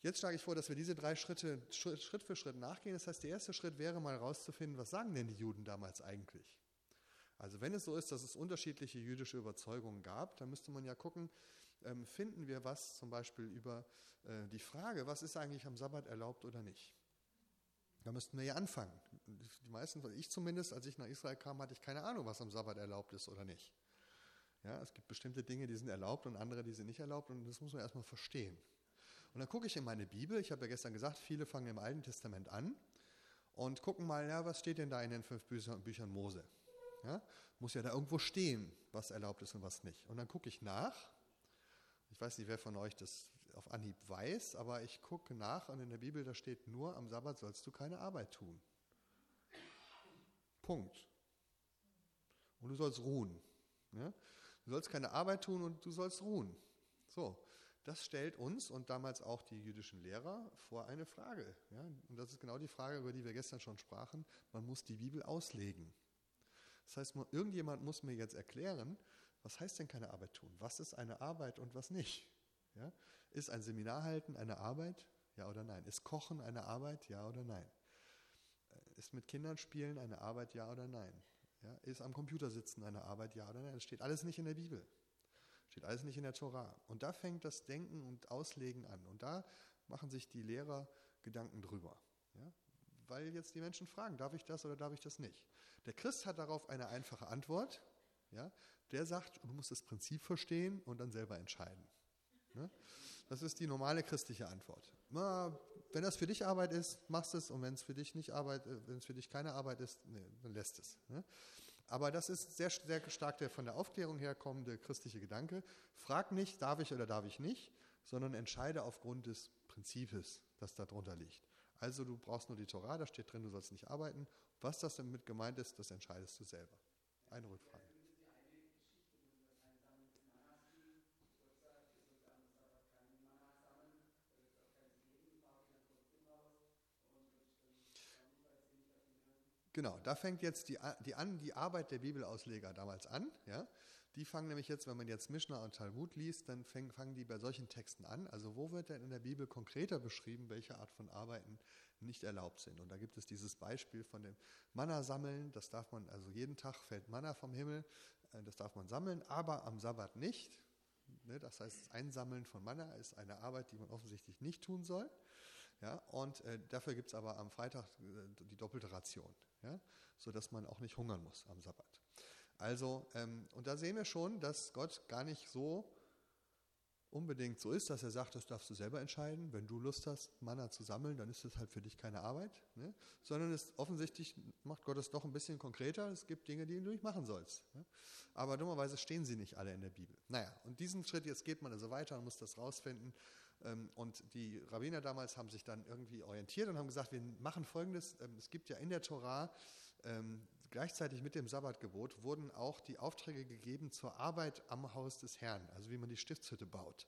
Jetzt schlage ich vor, dass wir diese drei Schritte Schritt für Schritt nachgehen. Das heißt, der erste Schritt wäre mal herauszufinden, was sagen denn die Juden damals eigentlich? Also wenn es so ist, dass es unterschiedliche jüdische Überzeugungen gab, dann müsste man ja gucken, ähm, finden wir was zum Beispiel über äh, die Frage, was ist eigentlich am Sabbat erlaubt oder nicht? Da müssten wir ja anfangen. Die meisten, ich zumindest, als ich nach Israel kam, hatte ich keine Ahnung, was am Sabbat erlaubt ist oder nicht. Ja, es gibt bestimmte Dinge, die sind erlaubt und andere, die sind nicht erlaubt und das muss man erstmal verstehen. Und dann gucke ich in meine Bibel, ich habe ja gestern gesagt, viele fangen im Alten Testament an und gucken mal, ja, was steht denn da in den fünf Büchern, Mose? Ja, muss ja da irgendwo stehen, was erlaubt ist und was nicht. Und dann gucke ich nach. Ich weiß nicht, wer von euch das auf Anhieb weiß, aber ich gucke nach und in der Bibel, da steht nur, am Sabbat sollst du keine Arbeit tun. Punkt. Und du sollst ruhen. Ja? Du sollst keine Arbeit tun und du sollst ruhen. So, das stellt uns und damals auch die jüdischen Lehrer vor eine Frage. Ja? Und das ist genau die Frage, über die wir gestern schon sprachen. Man muss die Bibel auslegen. Das heißt, irgendjemand muss mir jetzt erklären, was heißt denn keine Arbeit tun? Was ist eine Arbeit und was nicht? Ja? Ist ein Seminar halten eine Arbeit? Ja oder nein? Ist Kochen eine Arbeit? Ja oder nein? Äh, ist mit Kindern spielen eine Arbeit? Ja oder nein? Ja? Ist am Computer sitzen eine Arbeit? Ja oder nein? Das steht alles nicht in der Bibel. Steht alles nicht in der Tora. Und da fängt das Denken und Auslegen an. Und da machen sich die Lehrer Gedanken drüber. Ja? Weil jetzt die Menschen fragen, darf ich das oder darf ich das nicht? Der Christ hat darauf eine einfache Antwort. Ja? Der sagt, du musst das Prinzip verstehen und dann selber entscheiden. Ne? Das ist die normale christliche Antwort. Wenn das für dich Arbeit ist, machst es und wenn es für dich nicht Arbeit, äh, wenn es für dich keine Arbeit ist, nee, dann lässt es. Ne? Aber das ist sehr, sehr stark der von der Aufklärung herkommende christliche Gedanke. Frag nicht, darf ich oder darf ich nicht, sondern entscheide aufgrund des Prinzips, das darunter liegt. Also du brauchst nur die Torah, da steht drin, du sollst nicht arbeiten. Was das damit gemeint ist, das entscheidest du selber. Eine Rückfrage. Genau, da fängt jetzt die, die, an, die Arbeit der Bibelausleger damals an. Ja? Die fangen nämlich jetzt, wenn man jetzt Mishnah und Talmud liest, dann fäng, fangen die bei solchen Texten an. Also wo wird denn in der Bibel konkreter beschrieben, welche Art von Arbeiten nicht erlaubt sind? Und da gibt es dieses Beispiel von dem Manna sammeln. Das darf man, also jeden Tag fällt Manna vom Himmel. Äh, das darf man sammeln, aber am Sabbat nicht. Ne, das heißt, das Einsammeln von Manna ist eine Arbeit, die man offensichtlich nicht tun soll. Ja, und äh, dafür gibt es aber am Freitag äh, die doppelte Ration, ja, sodass man auch nicht hungern muss am Sabbat. Also, ähm, und da sehen wir schon, dass Gott gar nicht so unbedingt so ist, dass er sagt, das darfst du selber entscheiden. Wenn du Lust hast, Manna zu sammeln, dann ist das halt für dich keine Arbeit. Ne? Sondern es offensichtlich macht Gott es doch ein bisschen konkreter. Es gibt Dinge, die du nicht machen sollst. Ne? Aber dummerweise stehen sie nicht alle in der Bibel. Naja, und diesen Schritt, jetzt geht man also weiter und muss das rausfinden. Ähm, und die Rabbiner damals haben sich dann irgendwie orientiert und haben gesagt, wir machen Folgendes. Ähm, es gibt ja in der Torah, ähm, gleichzeitig mit dem Sabbatgebot, wurden auch die Aufträge gegeben zur Arbeit am Haus des Herrn, also wie man die Stiftshütte baut.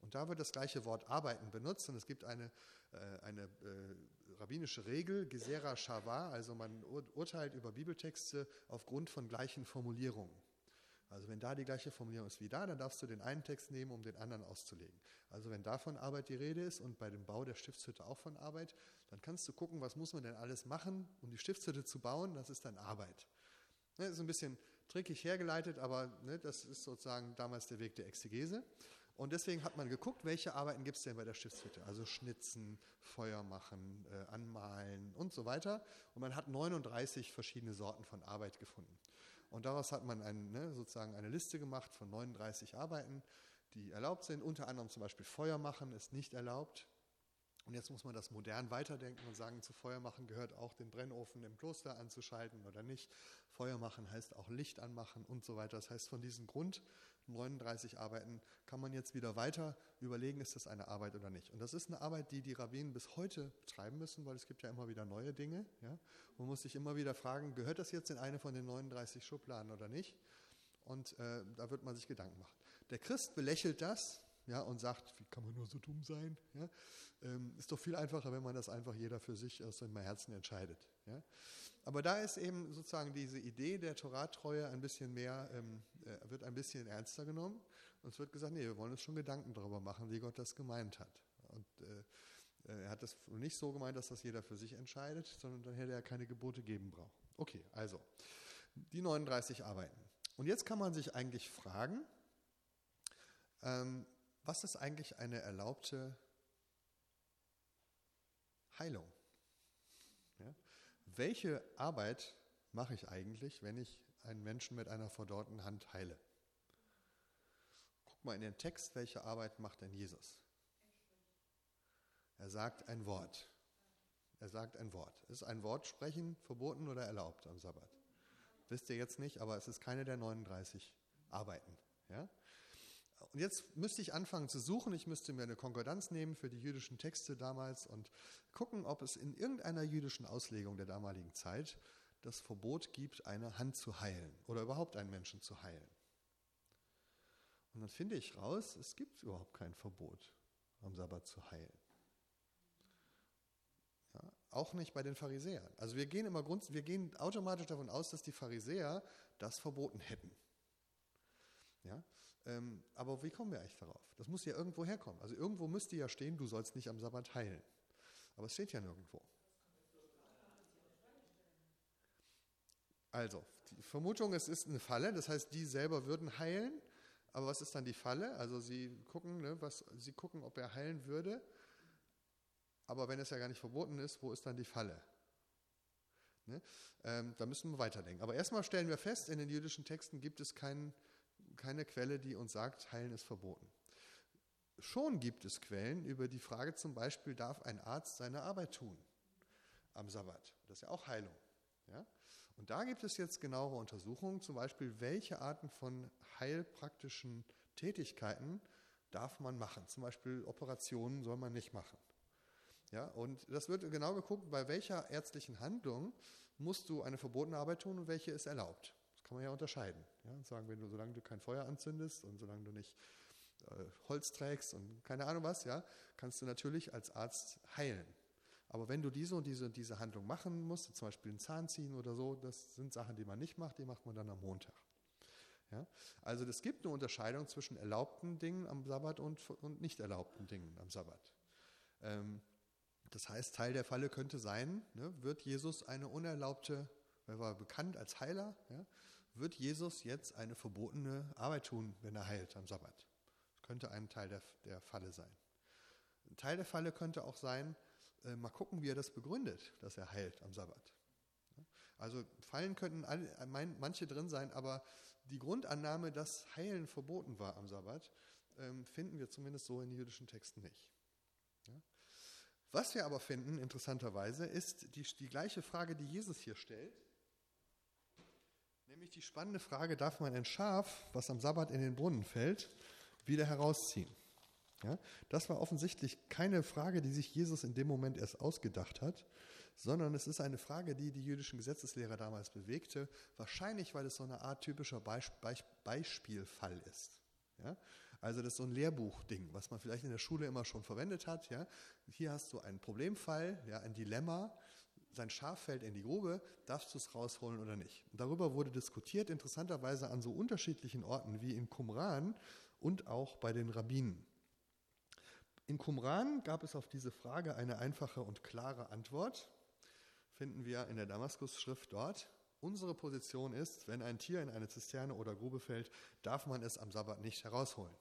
Und da wird das gleiche Wort arbeiten benutzt und es gibt eine, äh, eine äh, rabbinische Regel, Gesera Shava, also man ur urteilt über Bibeltexte aufgrund von gleichen Formulierungen. Also wenn da die gleiche Formulierung ist wie da, dann darfst du den einen Text nehmen, um den anderen auszulegen. Also wenn da von Arbeit die Rede ist und bei dem Bau der Stiftshütte auch von Arbeit, dann kannst du gucken, was muss man denn alles machen, um die Stiftshütte zu bauen, das ist dann Arbeit. Das ist ein bisschen trickig hergeleitet, aber ne, das ist sozusagen damals der Weg der Exegese. Und deswegen hat man geguckt, welche Arbeiten gibt es denn bei der Stiftshütte? Also Schnitzen, Feuer machen, äh, anmalen und so weiter. Und man hat 39 verschiedene Sorten von Arbeit gefunden. Und daraus hat man ein, ne, sozusagen eine Liste gemacht von 39 Arbeiten, die erlaubt sind. Unter anderem zum Beispiel Feuer machen ist nicht erlaubt. Und jetzt muss man das modern weiterdenken und sagen, zu Feuer machen gehört auch den Brennofen im Kloster anzuschalten oder nicht. Feuer machen heißt auch Licht anmachen und so weiter. Das heißt, von diesen Grund 39 Arbeiten kann man jetzt wieder weiter überlegen, ist das eine Arbeit oder nicht. Und das ist eine Arbeit, die die Rabbinen bis heute treiben müssen, weil es gibt ja immer wieder neue Dinge. Ja? Man muss sich immer wieder fragen, gehört das jetzt in eine von den 39 Schubladen oder nicht? Und äh, da wird man sich Gedanken machen. Der Christ belächelt das, ja, und sagt, wie kann man nur so dumm sein? Ja? Ähm, ist doch viel einfacher, wenn man das einfach jeder für sich aus seinem Herzen entscheidet. Ja? Aber da ist eben sozusagen diese Idee der Torattreue ein bisschen mehr, ähm, äh, wird ein bisschen ernster genommen. Und es wird gesagt, nee, wir wollen uns schon Gedanken darüber machen, wie Gott das gemeint hat. Und äh, äh er hat das nicht so gemeint, dass das jeder für sich entscheidet, sondern dann hätte er keine Gebote geben braucht. Okay, also die 39 Arbeiten. Und jetzt kann man sich eigentlich fragen, ähm, was ist eigentlich eine erlaubte Heilung? Ja? Welche Arbeit mache ich eigentlich, wenn ich einen Menschen mit einer verdorrten Hand heile? Guck mal in den Text, welche Arbeit macht denn Jesus? Er sagt ein Wort. Er sagt ein Wort. Ist ein Wort sprechen verboten oder erlaubt am Sabbat? Wisst ihr jetzt nicht, aber es ist keine der 39 Arbeiten. Ja? Und jetzt müsste ich anfangen zu suchen. Ich müsste mir eine Konkordanz nehmen für die jüdischen Texte damals und gucken, ob es in irgendeiner jüdischen Auslegung der damaligen Zeit das Verbot gibt, eine Hand zu heilen oder überhaupt einen Menschen zu heilen. Und dann finde ich raus, es gibt überhaupt kein Verbot, am Sabbat zu heilen. Ja, auch nicht bei den Pharisäern. Also wir gehen immer grund, wir gehen automatisch davon aus, dass die Pharisäer das verboten hätten. Ja, ähm, aber wie kommen wir eigentlich darauf? Das muss ja irgendwo herkommen. Also irgendwo müsste ja stehen, du sollst nicht am Sabbat heilen. Aber es steht ja nirgendwo. Also, die Vermutung, es ist eine Falle, das heißt, die selber würden heilen. Aber was ist dann die Falle? Also sie gucken, ne, was, sie gucken, ob er heilen würde. Aber wenn es ja gar nicht verboten ist, wo ist dann die Falle? Ne? Ähm, da müssen wir weiterdenken. Aber erstmal stellen wir fest, in den jüdischen Texten gibt es keinen keine Quelle, die uns sagt, heilen ist verboten. Schon gibt es Quellen über die Frage zum Beispiel, darf ein Arzt seine Arbeit tun am Sabbat? Das ist ja auch Heilung. Ja? Und da gibt es jetzt genauere Untersuchungen, zum Beispiel, welche Arten von heilpraktischen Tätigkeiten darf man machen. Zum Beispiel Operationen soll man nicht machen. Ja, und das wird genau geguckt, bei welcher ärztlichen Handlung musst du eine verbotene Arbeit tun und welche ist erlaubt kann man ja unterscheiden. Ja, und sagen, wenn du, solange du kein Feuer anzündest und solange du nicht äh, Holz trägst und keine Ahnung was, ja, kannst du natürlich als Arzt heilen. Aber wenn du diese und diese und diese Handlung machen musst, zum Beispiel einen Zahn ziehen oder so, das sind Sachen, die man nicht macht, die macht man dann am Montag. Ja? Also es gibt eine Unterscheidung zwischen erlaubten Dingen am Sabbat und, und nicht erlaubten Dingen am Sabbat. Ähm, das heißt, Teil der Falle könnte sein, ne, wird Jesus eine unerlaubte, er war bekannt als Heiler, ja, wird Jesus jetzt eine verbotene Arbeit tun, wenn er heilt am Sabbat. Das könnte ein Teil der, der Falle sein. Ein Teil der Falle könnte auch sein, äh, mal gucken, wie er das begründet, dass er heilt am Sabbat. Also Fallen könnten alle, äh, manche drin sein, aber die Grundannahme, dass Heilen verboten war am Sabbat, ähm, finden wir zumindest so in jüdischen Texten nicht. Ja? Was wir aber finden, interessanterweise, ist die, die gleiche Frage, die Jesus hier stellt, Nämlich die spannende Frage, darf man ein Schaf, was am Sabbat in den Brunnen fällt, wieder herausziehen? Ja, das war offensichtlich keine Frage, die sich Jesus in dem Moment erst ausgedacht hat, sondern es ist eine Frage, die die jüdischen Gesetzeslehrer damals bewegte, wahrscheinlich weil es so eine Art typischer Beisp Beisp Beispielfall ist. Ja? Also das ist so ein Lehrbuchding, was man vielleicht in der Schule immer schon verwendet hat. Ja? Hier hast du einen Problemfall, ja, ein Dilemma, sein Schaf fällt in die Grube, darfst du es rausholen oder nicht? Darüber wurde diskutiert, interessanterweise an so unterschiedlichen Orten wie in Qumran und auch bei den Rabbinen. In Qumran gab es auf diese Frage eine einfache und klare Antwort, finden wir in der Damaskus-Schrift dort. Unsere Position ist, wenn ein Tier in eine Zisterne oder Grube fällt, darf man es am Sabbat nicht herausholen.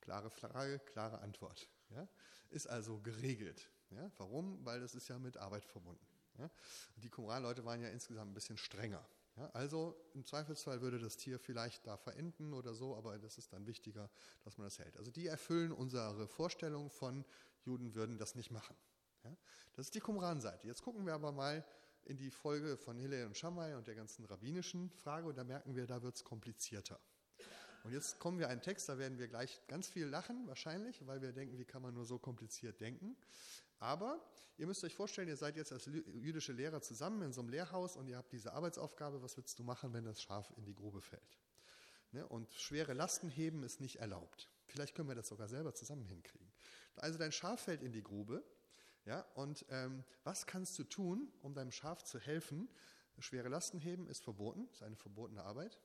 Klare Frage, klare Antwort. Ja? Ist also geregelt. Ja? Warum? Weil das ist ja mit Arbeit verbunden. Ja? Die Qumran-Leute waren ja insgesamt ein bisschen strenger. Ja? Also im Zweifelsfall würde das Tier vielleicht da verenden oder so, aber das ist dann wichtiger, dass man das hält. Also die erfüllen unsere Vorstellung von Juden würden das nicht machen. Ja? Das ist die Qumran-Seite. Jetzt gucken wir aber mal in die Folge von Hillel und Shammai und der ganzen rabbinischen Frage und da merken wir, da wird es komplizierter. Und jetzt kommen wir einen Text, da werden wir gleich ganz viel lachen, wahrscheinlich, weil wir denken, wie kann man nur so kompliziert denken. Aber ihr müsst euch vorstellen, ihr seid jetzt als jüdische Lehrer zusammen in so einem Lehrhaus und ihr habt diese Arbeitsaufgabe, was willst du machen, wenn das Schaf in die Grube fällt? Ne? Und schwere Lasten heben ist nicht erlaubt. Vielleicht können wir das sogar selber zusammen hinkriegen. Also dein Schaf fällt in die Grube, ja, und ähm, was kannst du tun, um deinem Schaf zu helfen? Schwere Lasten heben ist verboten, ist eine verbotene Arbeit.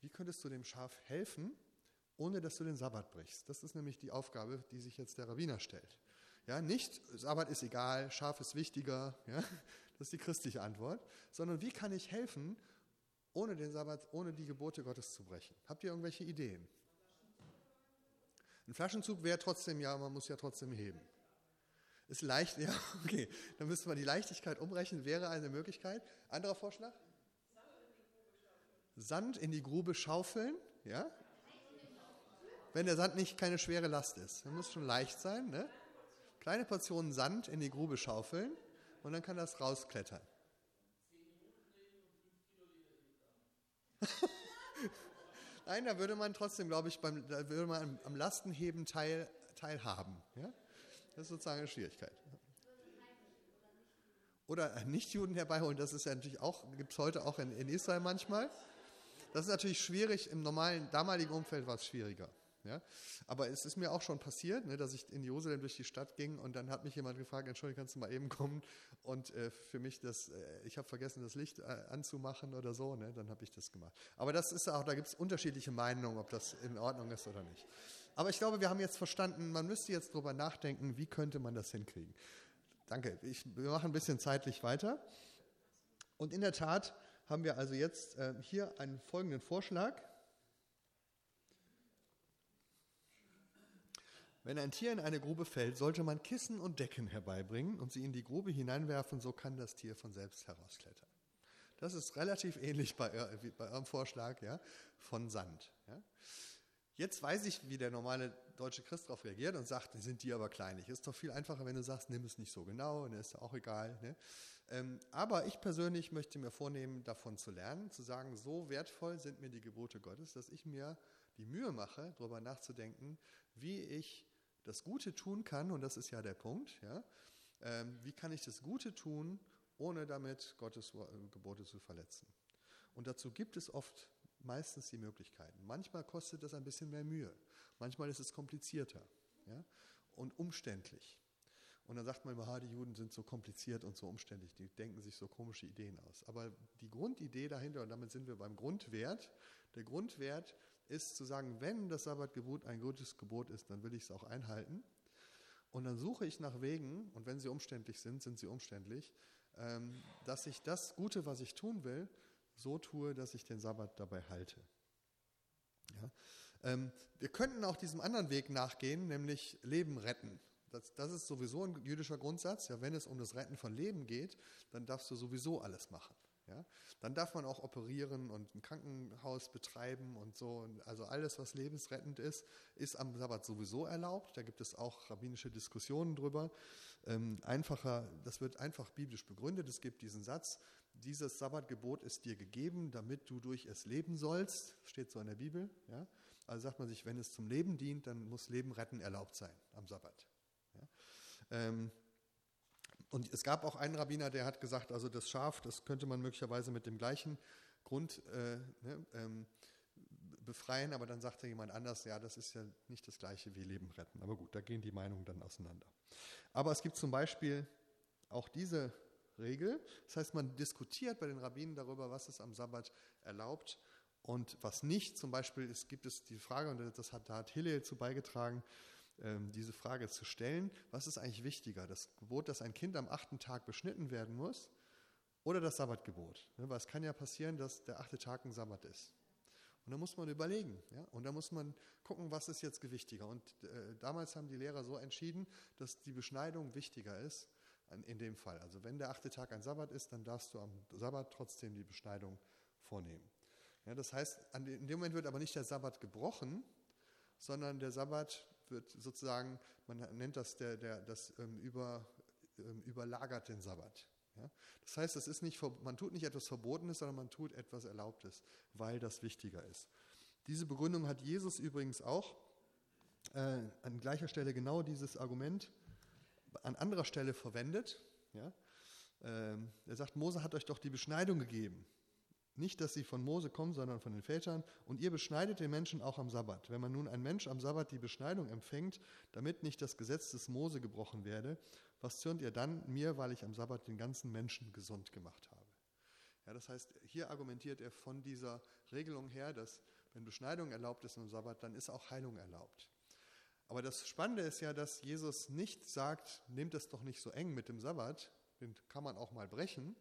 Wie könntest du dem Schaf helfen, ohne dass du den Sabbat brichst? Das ist nämlich die Aufgabe, die sich jetzt der Rabbiner stellt. Ja, nicht Sabbat ist egal, Schaf ist wichtiger, ja, das ist die christliche Antwort, sondern wie kann ich helfen, ohne den Sabbat, ohne die Gebote Gottes zu brechen? Habt ihr irgendwelche Ideen? Ein Flaschenzug wäre trotzdem, ja, man muss ja trotzdem heben. Ist leicht, ja, okay. Dann müsste man die Leichtigkeit umrechnen, wäre eine Möglichkeit. Anderer Vorschlag? Sand in die Grube schaufeln, ja? Wenn der Sand nicht keine schwere Last ist. Dann muss schon leicht sein, ne? Kleine Portionen Sand in die Grube schaufeln und dann kann das rausklettern. Nein, da würde man trotzdem, glaube ich, beim, da würde man am Lastenheben teil, teilhaben. Ja? Das ist sozusagen eine Schwierigkeit. Oder Nichtjuden herbeiholen, das ist ja natürlich auch, gibt es heute auch in, in Israel manchmal. Das ist natürlich schwierig, im normalen, damaligen Umfeld war es schwieriger. Ja? Aber es ist mir auch schon passiert, ne, dass ich in Jerusalem durch die Stadt ging und dann hat mich jemand gefragt, Entschuldigung, kannst du mal eben kommen und äh, für mich das, äh, ich habe vergessen, das Licht äh, anzumachen oder so, ne, dann habe ich das gemacht. Aber das ist auch, da gibt es unterschiedliche Meinungen, ob das in Ordnung ist oder nicht. Aber ich glaube, wir haben jetzt verstanden, man müsste jetzt darüber nachdenken, wie könnte man das hinkriegen. Danke, ich, wir machen ein bisschen zeitlich weiter. Und in der Tat haben wir also jetzt äh, hier einen folgenden Vorschlag. Wenn ein Tier in eine Grube fällt, sollte man Kissen und Decken herbeibringen und sie in die Grube hineinwerfen, so kann das Tier von selbst herausklettern. Das ist relativ ähnlich bei, bei eurem Vorschlag ja, von Sand. Ja. Jetzt weiß ich, wie der normale deutsche Christ darauf reagiert und sagt, sind die aber kleinlich. Ist doch viel einfacher, wenn du sagst, nimm es nicht so genau, ne, ist ja auch egal. Ne? Ähm, aber ich persönlich möchte mir vornehmen, davon zu lernen, zu sagen, so wertvoll sind mir die Gebote Gottes, dass ich mir die Mühe mache, darüber nachzudenken, wie ich das Gute tun kann, und das ist ja der Punkt, ja, ähm, wie kann ich das Gute tun, ohne damit Gottes Gebote zu verletzen. Und dazu gibt es oft meistens die Möglichkeiten. Manchmal kostet das ein bisschen mehr Mühe, manchmal ist es komplizierter ja, und umständlich. Und dann sagt man immer, die Juden sind so kompliziert und so umständlich, die denken sich so komische Ideen aus. Aber die Grundidee dahinter, und damit sind wir beim Grundwert, der Grundwert ist zu sagen, wenn das Sabbatgebot ein gutes Gebot ist, dann will ich es auch einhalten. Und dann suche ich nach Wegen, und wenn sie umständlich sind, sind sie umständlich, ähm, dass ich das Gute, was ich tun will, so tue, dass ich den Sabbat dabei halte. Ja? Ähm, wir könnten auch diesem anderen Weg nachgehen, nämlich Leben retten. Das, das, ist sowieso ein jüdischer Grundsatz. Ja, wenn es um das Retten von Leben geht, dann darfst du sowieso alles machen. Ja? Dann darf man auch operieren und ein Krankenhaus betreiben und so. Also alles, was lebensrettend ist, ist am Sabbat sowieso erlaubt. Da gibt es auch rabbinische Diskussionen drüber. Ähm, einfacher, das wird einfach biblisch begründet. Es gibt diesen Satz, dieses Sabbatgebot ist dir gegeben, damit du durch es leben sollst. Steht so in der Bibel. Ja? Also sagt man sich, wenn es zum Leben dient, dann muss Leben retten erlaubt sein am Sabbat. Ähm, und es gab auch einen Rabbiner, der hat gesagt, also das Schaf, das könnte man möglicherweise mit dem gleichen Grund äh, ne, ähm, befreien, aber dann sagte jemand anders, ja, das ist ja nicht das gleiche wie Leben retten. Aber gut, da gehen die Meinungen dann auseinander. Aber es gibt zum Beispiel auch diese Regel. Das heißt, man diskutiert bei den Rabbinen darüber, was ist am Sabbat erlaubt und was nicht. Zum Beispiel es gibt es die Frage, und das hat, da hat Hillel zu beigetragen, diese Frage zu stellen, was ist eigentlich wichtiger, das Gebot, dass ein Kind am achten Tag beschnitten werden muss oder das Sabbatgebot? Ne, weil es kann ja passieren, dass der achte Tag ein Sabbat ist. Und da muss man überlegen. Ja? Und da muss man gucken, was ist jetzt gewichtiger. Und äh, damals haben die Lehrer so entschieden, dass die Beschneidung wichtiger ist an, in dem Fall. Also wenn der achte Tag ein Sabbat ist, dann darfst du am Sabbat trotzdem die Beschneidung vornehmen. Ja, das heißt, de, in dem Moment wird aber nicht der Sabbat gebrochen, sondern der Sabbat wird sozusagen, man nennt das der, der, das ähm, über, ähm, überlagert den Sabbat. Ja? Das heißt, es ist nicht, man tut nicht etwas Verbotenes, sondern man tut etwas Erlaubtes, weil das wichtiger ist. Diese Begründung hat Jesus übrigens auch äh, an gleicher Stelle genau dieses Argument an anderer Stelle verwendet. Ja? Ähm, er sagt, Mose hat euch doch die Beschneidung gegeben. Nicht, dass sie von Mose kommen, sondern von den Vätern. Und ihr beschneidet den Menschen auch am Sabbat. Wenn man nun ein Mensch am Sabbat die Beschneidung empfängt, damit nicht das Gesetz des Mose gebrochen werde, was zürnt ihr dann mir, weil ich am Sabbat den ganzen Menschen gesund gemacht habe? Ja, das heißt, hier argumentiert er von dieser Regelung her, dass wenn Beschneidung erlaubt ist am Sabbat, dann ist auch Heilung erlaubt. Aber das Spannende ist ja, dass Jesus nicht sagt, nehmt es doch nicht so eng mit dem Sabbat, den kann man auch mal brechen,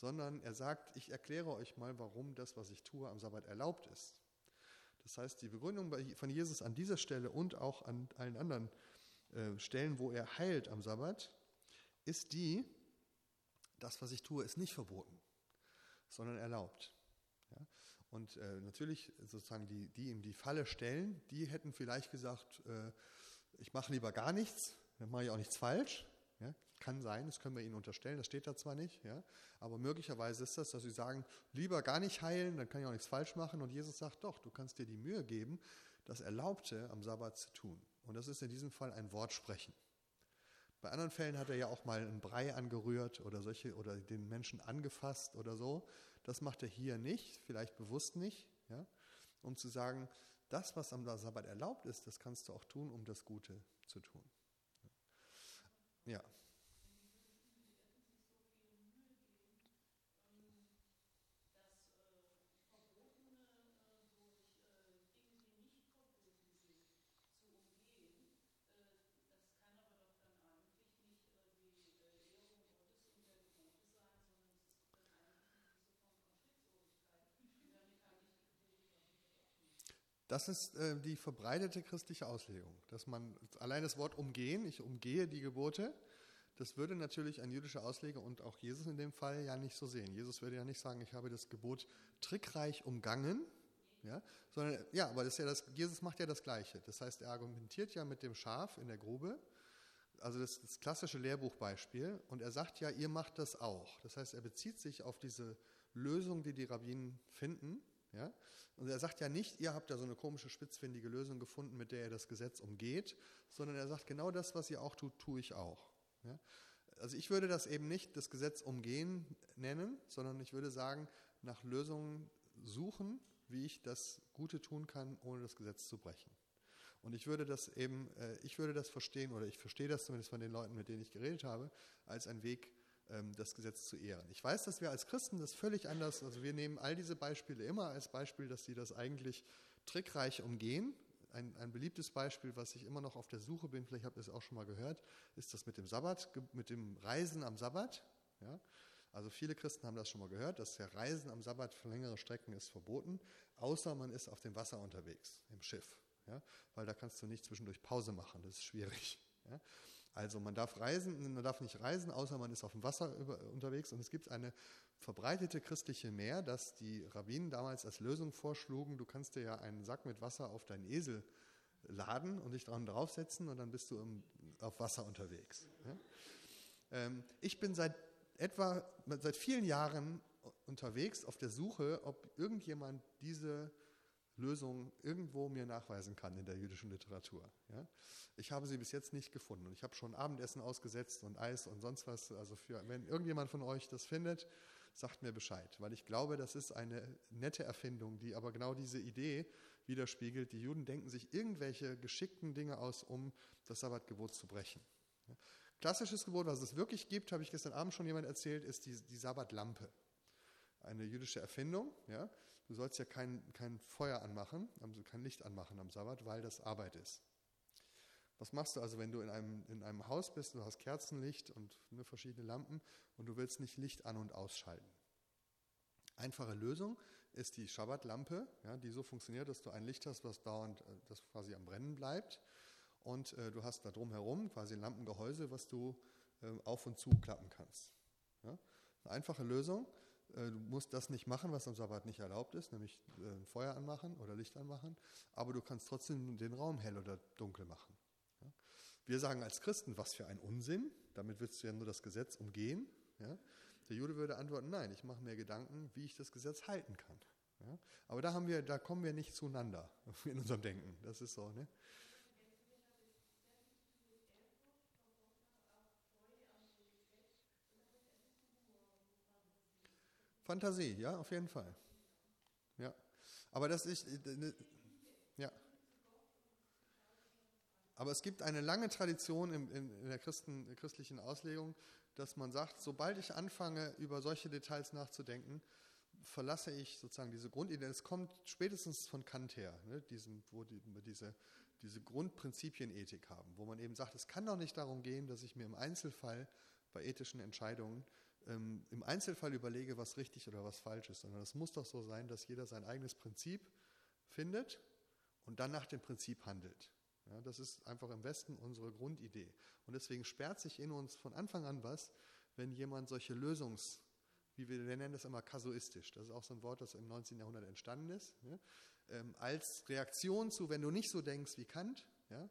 sondern er sagt, ich erkläre euch mal, warum das, was ich tue, am Sabbat erlaubt ist. Das heißt, die Begründung von Jesus an dieser Stelle und auch an allen anderen äh, Stellen, wo er heilt am Sabbat, ist die, das, was ich tue, ist nicht verboten, sondern erlaubt. Ja? Und äh, natürlich sozusagen die, die ihm die Falle stellen, die hätten vielleicht gesagt, äh, ich mache lieber gar nichts, dann mache ich auch nichts falsch. Ja? Kann sein, das können wir ihnen unterstellen, das steht da zwar nicht, ja? aber möglicherweise ist das, dass sie sagen, lieber gar nicht heilen, dann kann ich auch nichts falsch machen. Und Jesus sagt, doch, du kannst dir die Mühe geben, das Erlaubte am Sabbat zu tun. Und das ist in diesem Fall ein Wortsprechen. Bei anderen Fällen hat er ja auch mal einen Brei angerührt oder solche oder den Menschen angefasst oder so. Das macht er hier nicht, vielleicht bewusst nicht, ja, um zu sagen, das, was am Sabbat erlaubt ist, das kannst du auch tun, um das Gute zu tun. Ja. Das ist äh, die verbreitete christliche Auslegung, dass man allein das Wort umgehen, ich umgehe die Gebote, das würde natürlich ein jüdischer Ausleger und auch Jesus in dem Fall ja nicht so sehen. Jesus würde ja nicht sagen, ich habe das Gebot trickreich umgangen, ja, sondern ja, aber das ja das, Jesus macht ja das Gleiche. Das heißt, er argumentiert ja mit dem Schaf in der Grube, also das, das klassische Lehrbuchbeispiel, und er sagt ja, ihr macht das auch. Das heißt, er bezieht sich auf diese Lösung, die die Rabbinen finden, ja, und er sagt ja nicht, ihr habt da so eine komische, spitzfindige Lösung gefunden, mit der ihr das Gesetz umgeht, sondern er sagt, genau das, was ihr auch tut, tue ich auch. Ja? Also ich würde das eben nicht das Gesetz umgehen nennen, sondern ich würde sagen, nach Lösungen suchen, wie ich das Gute tun kann, ohne das Gesetz zu brechen. Und ich würde das eben, äh, ich würde das verstehen, oder ich verstehe das zumindest von den Leuten, mit denen ich geredet habe, als ein Weg, das Gesetz zu ehren. Ich weiß, dass wir als Christen das völlig anders, also wir nehmen all diese Beispiele immer als Beispiel, dass sie das eigentlich trickreich umgehen. Ein, ein beliebtes Beispiel, was ich immer noch auf der Suche bin, vielleicht habt ihr es auch schon mal gehört, ist das mit dem Sabbat, mit dem Reisen am Sabbat. Ja? Also viele Christen haben das schon mal gehört, dass der Reisen am Sabbat für längere Strecken ist verboten, außer man ist auf dem Wasser unterwegs, im Schiff. Ja? Weil da kannst du nicht zwischendurch Pause machen, das ist schwierig. Ja? Also man darf reisen, man darf nicht reisen, außer man ist auf dem Wasser über, unterwegs. Und es gibt eine verbreitete christliche Mehr, dass die Rabbinen damals als Lösung vorschlugen, du kannst dir ja einen Sack mit Wasser auf deinen Esel laden und dich dran draufsetzen und dann bist du im, auf Wasser unterwegs. Ja? Ähm, ich bin seit etwa, seit vielen Jahren unterwegs auf der Suche, ob irgendjemand diese Lösung irgendwo mir nachweisen kann in der jüdischen Literatur. Ja? Ich habe sie bis jetzt nicht gefunden. Und ich habe schon Abendessen ausgesetzt und Eis und sonst was. Also für, wenn irgendjemand von euch das findet, sagt mir Bescheid. Weil ich glaube, das ist eine nette Erfindung, die aber genau diese Idee, widerspiegelt. Die Juden denken sich irgendwelche geschickten Dinge aus, um das Sabbatgebot zu brechen. Ja. Klassisches Gebot, was es wirklich gibt, habe ich gestern Abend schon jemand erzählt, ist die, die Sabbatlampe. Eine jüdische Erfindung. Ja. Du sollst ja kein, kein Feuer anmachen, also kein Licht anmachen am Sabbat, weil das Arbeit ist. Was machst du also, wenn du in einem, in einem Haus bist, du hast Kerzenlicht und ne, verschiedene Lampen und du willst nicht Licht an- und ausschalten? Einfache Lösung ist die Schabbatlampe, ja, die so funktioniert, dass du ein Licht hast, was dauernd, äh, das quasi am Brennen bleibt. Und äh, du hast da drumherum quasi ein Lampengehäuse, was du äh, auf und zu klappen kannst. Ja? Eine einfache Lösung. Äh, du musst das nicht machen, was am Sabbat nicht erlaubt ist, nämlich äh, Feuer anmachen oder Licht anmachen, aber du kannst trotzdem den Raum hell oder dunkel machen. Wir sagen als Christen, was für ein Unsinn, damit willst du ja nur das Gesetz umgehen. Der Jude würde antworten, nein, ich mache mir Gedanken, wie ich das Gesetz halten kann. Aber da, haben wir, da kommen wir nicht zueinander in unserem Denken. Das ist so. Ne? Fantasie, ja, auf jeden Fall. Ja. Aber das ist, ja. Aber es gibt eine lange Tradition in, in der Christen, christlichen Auslegung, dass man sagt, sobald ich anfange, über solche Details nachzudenken, verlasse ich sozusagen diese Grundidee. Es kommt spätestens von Kant her, ne, diesen, wo die, diese, diese Grundprinzipienethik haben, wo man eben sagt, es kann doch nicht darum gehen, dass ich mir im Einzelfall bei ethischen Entscheidungen ähm, im Einzelfall überlege, was richtig oder was falsch ist, sondern es muss doch so sein, dass jeder sein eigenes Prinzip findet und dann nach dem Prinzip handelt. Ja, das ist einfach im Westen unsere Grundidee. Und deswegen sperrt sich in uns von Anfang an was, wenn jemand solche Lösungs, wie wir, wir nennen das immer kasuistisch, das ist auch so ein Wort, das im 19. Jahrhundert entstanden ist, ja, ähm, als Reaktion zu, wenn du nicht so denkst wie Kant, ja,